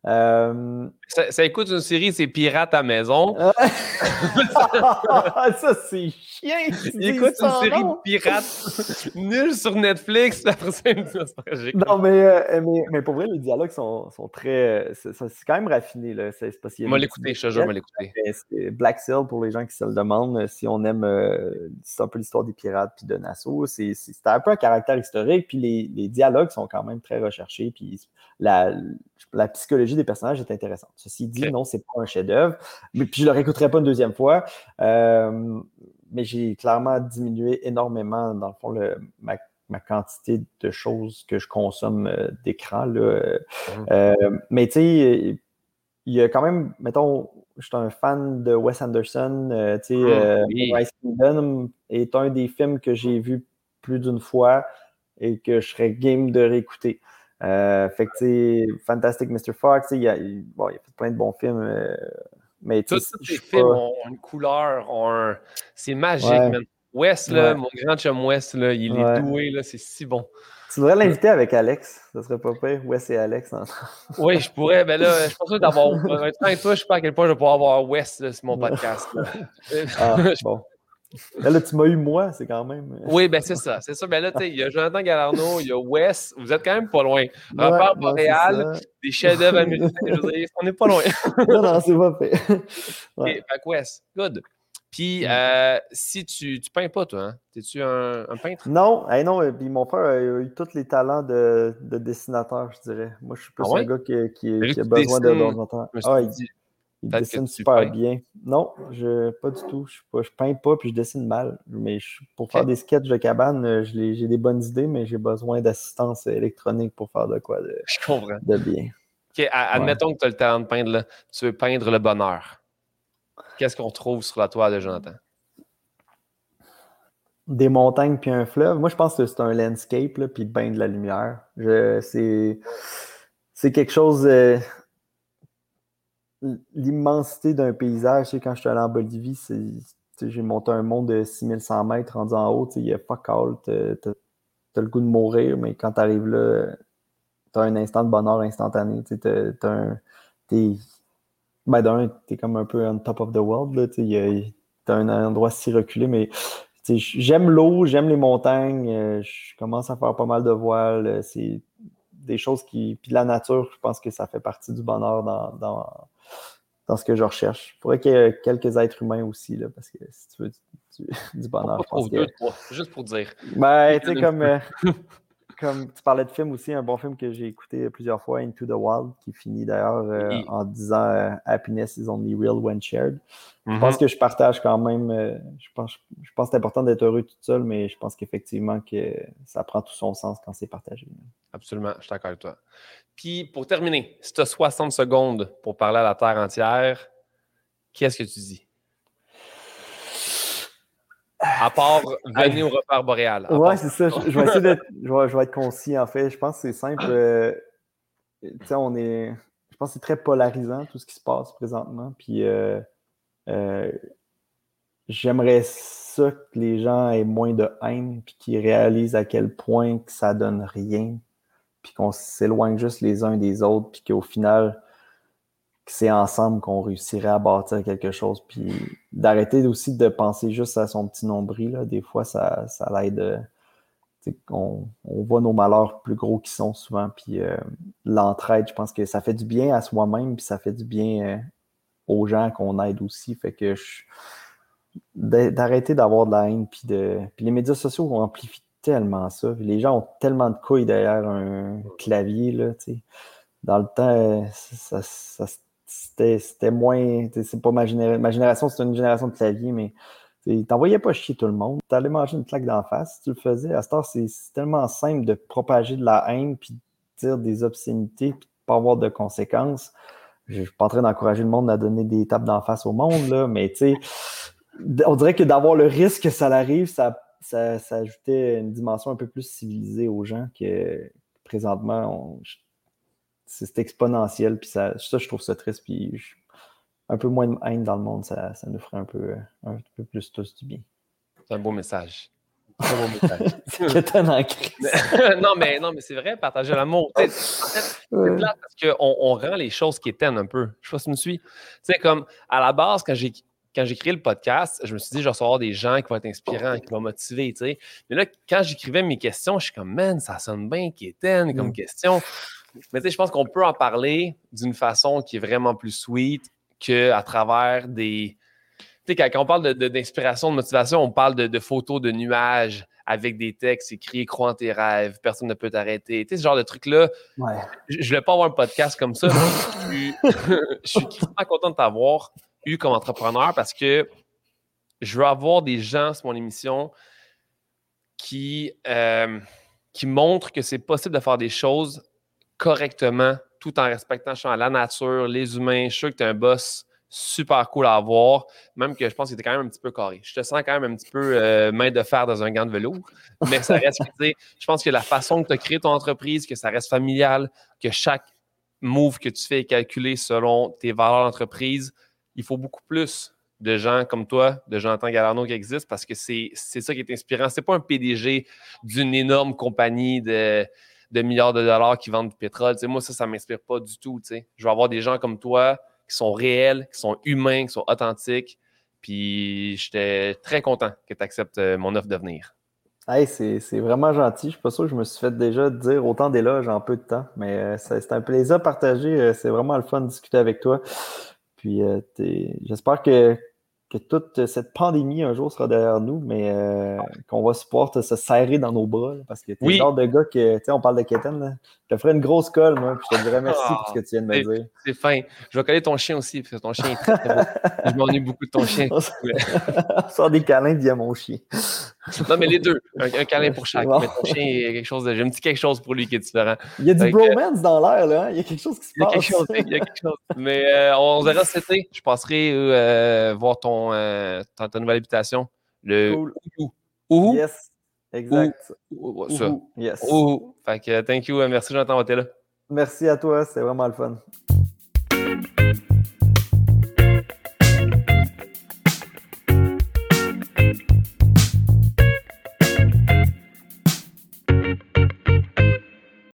Speaker 1: Euh, ça, écoute une série, c'est Pirates à maison. <laughs>
Speaker 2: ça, c'est chien.
Speaker 1: Il écoute une série de pirates nulle sur Netflix. <laughs> Après ça,
Speaker 2: non, mais, euh, mais, mais, pour vrai, les dialogues sont, sont très. C'est quand même raffiné. Là. C'est,
Speaker 1: je vais l'écouter, je te jure, l'écouter.
Speaker 2: Black Seal, pour les gens qui se le demandent, si on aime euh, c'est un peu l'histoire des pirates puis de Nassau, c'est, un peu un caractère historique. Puis les, les, dialogues sont quand même très recherchés. Puis la, la psychologie des personnages est intéressante. Ceci dit, non, c'est pas un chef-d'œuvre. Mais puis je le réécouterai pas une deuxième fois. Euh, mais j'ai clairement diminué énormément, dans le fond, ma, quantité de choses que je consomme euh, d'écran. Mmh. Euh, mais tu sais, il y a quand même, mettons, je suis un fan de Wes Anderson. tu sais, mmh, est un des films que j'ai vu plus d'une fois et que je serais game de réécouter. Euh, fait que, tu sais, Fantastic Mr. Fox, il, a, bon, il a fait plein de bons films. Euh, mais
Speaker 1: tous ces films ont une couleur, ont un... c'est magique, Wes, là, mon grand chum Wes, là, il est doué, là, c'est si bon.
Speaker 2: Tu devrais l'inviter avec Alex. Ça serait pas pire. Wes et Alex.
Speaker 1: oui, je pourrais. Mais là, je pense d'avoir. <laughs> Un temps toi, je sais pas à quel point je vais pouvoir avoir Wes sur mon podcast.
Speaker 2: ah, <laughs> bon. Là, tu m'as eu moi, c'est quand même.
Speaker 1: Euh, oui, ben c'est ça. C'est ça. Ben là, tu sais, il y a Jonathan Galarno, il y a Wes. Vous êtes quand même pas loin. Repère Montréal, des chefs-d'œuvre américains. on n'est pas loin. <laughs>
Speaker 2: non, non, c'est pas fait. <laughs>
Speaker 1: Ouais. fait que Wes, good. Puis, euh, si tu, tu peins pas, toi, hein? Es-tu un, peintre?
Speaker 2: Non, non. Puis mon frère a eu tous les talents de, de dessinateur, je dirais. Moi, je suis plus ah un gars qui, qui, a besoin d'ordinateur. Ah, il, il dessine super bien. Non, je, pas du tout. Je, peins pas puis je dessine mal. Mais pour faire des sketchs de cabane, euh, j'ai des bonnes idées, mais j'ai besoin d'assistance électronique pour faire de quoi de, <laughs> de bien.
Speaker 1: OK, admettons que tu as le talent de peindre. Là. Tu veux peindre le bonheur. Qu'est-ce qu'on trouve sur la toile de Jonathan?
Speaker 2: Des montagnes puis un fleuve. Moi, je pense que c'est un landscape, là, puis bien de la lumière. C'est quelque chose. Euh, l'immensité d'un paysage. Tu sais, quand je suis allé en Bolivie, j'ai monté un mont de 6100 mètres rendu en haut. Il y a fuck all. T'as as le goût de mourir, mais quand tu arrives là, tu as un instant de bonheur instantané. Tu es, ben d'un, t'es comme un peu on top of the world. T'as un endroit si reculé, mais j'aime l'eau, j'aime les montagnes, euh, je commence à faire pas mal de voiles. C'est des choses qui. Puis la nature, je pense que ça fait partie du bonheur dans, ce que je recherche. Il faudrait qu'il y ait quelques êtres humains aussi, là, parce que si tu veux du, <laughs> bonheur.
Speaker 1: je pense que... juste pour dire.
Speaker 2: Ben, tu sais, comme. Euh, <laughs> comme tu parlais de film aussi, un bon film que j'ai écouté plusieurs fois, Into the Wild, qui finit d'ailleurs euh, en disant euh, Happiness is only real when shared. Je pense mhm. que je partage quand même. Euh, je pense, je pense que c'est important d'être heureux tout seul, mais je pense qu'effectivement que ça prend tout son sens quand c'est partagé.
Speaker 1: Absolument, je suis d'accord avec toi. Puis pour terminer, si tu as 60 secondes pour parler à la Terre entière, qu'est-ce que tu dis? À part venir au repère boréal.
Speaker 2: Ouais, c'est ça. Je, vais essayer d'être. <laughs> Je vais, être concis, en fait. Je pense que c'est simple. Euh, tu sais, on est. Je pense que c'est très polarisant tout ce qui se passe présentement. Puis euh, euh, j'aimerais ça que les gens aient moins de haine, puis qu'ils réalisent à quel point que ça donne rien, puis qu'on s'éloigne juste les uns des autres, puis qu'au final, c'est ensemble qu'on réussirait à bâtir quelque chose. Puis d'arrêter aussi de penser juste à son petit nombril. Là. Des fois, ça, ça l'aide. On, on, voit nos malheurs plus gros qui sont souvent. Puis euh, l'entraide, je pense que ça fait du bien à soi-même, puis ça fait du bien euh, aux gens qu'on aide aussi. Fait que d'arrêter d'avoir de la haine. Puis, de, puis les médias sociaux amplifient tellement ça. les gens ont tellement de couilles derrière un clavier. Là, dans le temps, ça, ça, c'était moins. C'est pas ma, ma génération, c'est une génération de clavier, mais t'envoyais pas chier tout le monde. T'allais manger une claque d'en face si tu le faisais. À ce temps, c'est tellement simple de propager de la haine, puis de dire des obscénités, puis de pas avoir de conséquences. Je suis pas en train d'encourager le monde à donner des tapes d'en face au monde, là, mais tu sais, on dirait que d'avoir le risque que ça arrive, ça, ça, ajoutait une dimension un peu plus civilisée aux gens que présentement, c'est exponentiel. Puis ça, ça, je trouve ça triste. Puis un peu moins de haine dans le monde, ça, ça nous ferait un peu, un peu plus tous du bien.
Speaker 1: C'est un beau message. C'est un beau message. <laughs>
Speaker 2: c'est <laughs>
Speaker 1: non, mais, non, mais c'est vrai, partager l'amour. En fait, c'est clair parce qu'on on rend les choses qui éteignent un peu. Je sais pas si tu me suis. Tu sais, comme à la base, quand j'ai quand j'ai créé le podcast, je me suis dit, je vais recevoir des gens qui vont être inspirants, qui vont motiver, tu sais. Mais là, quand j'écrivais mes questions, je suis comme, man, ça sonne bien qui éteint comme mm. question. Mais tu sais, je pense qu'on peut en parler d'une façon qui est vraiment plus sweet qu'à travers des. Tu sais, quand, on parle d'inspiration, de, motivation, on parle de, photos de nuages avec des textes écrits Crois en tes rêves, personne ne peut t'arrêter. Tu sais, ce genre de truc-là. Je ne vais pas avoir un podcast comme ça. je suis, <laughs> <laughs> très content de t'avoir eu comme entrepreneur parce que je veux avoir des gens sur mon émission qui, euh, qui montrent que c'est possible de faire des choses correctement tout en respectant la nature, les humains. Je suis sûr que tu es un boss super cool à avoir, même que je pense que tu quand même un petit peu carré. Je te sens quand même un petit peu euh, main de fer dans un gant de velours, mais ça reste, je pense que la façon que tu as créé ton entreprise, que ça reste familial, que chaque move que tu fais est calculé selon tes valeurs d'entreprise, il faut beaucoup plus de gens comme toi, de Jonathan Galarno qui existent parce que c'est ça qui est inspirant. C'est pas un PDG d'une énorme compagnie de, milliards de dollars qui vendent du pétrole. moi, ça, ça m'inspire pas du tout. Je veux avoir des gens comme toi qui sont réels, qui sont humains, qui sont authentiques. Puis j'étais très content que tu acceptes euh, mon offre de venir.
Speaker 2: Hey, c'est vraiment gentil. Je suis pas sûr que je me suis fait déjà dire autant d'éloges en peu de temps, mais euh, c'est un plaisir partagé. Euh, c'est vraiment le fun de discuter avec toi. Puis j'espère que que toute cette pandémie un jour sera derrière nous, mais euh, qu'on va se pouvoir se serrer dans nos bras. parce que tu es le genre de gars que, tu sais, on parle de Keten, je te ferais une grosse colle, moi, puis je te dirais merci pour ce que tu viens de me dire.
Speaker 1: C'est fin. Je vais coller ton chien aussi, parce que ton chien est très, très beau. je m'ennuie beaucoup de ton chien. <laughs>
Speaker 2: on sort des câlins via mon chien.
Speaker 1: Non, mais les deux. Un, câlin pour chaque. <laughs> Mais ton chien, il y a quelque chose de, j'ai un petit quelque chose pour lui qui est différent.
Speaker 2: Il y a du bromance dans l'air, là. Hein? Il y a quelque chose qui se passe.
Speaker 1: il y a quelque chose. Mais euh, on verra cet été. Je passerai euh, voir ton, euh, ta, nouvelle habitation. Le
Speaker 2: cool. Yes. Exact.
Speaker 1: ça. Yes. Fait que, thank you. Merci, Jonathan, là.
Speaker 2: Merci à toi. C'est vraiment le fun.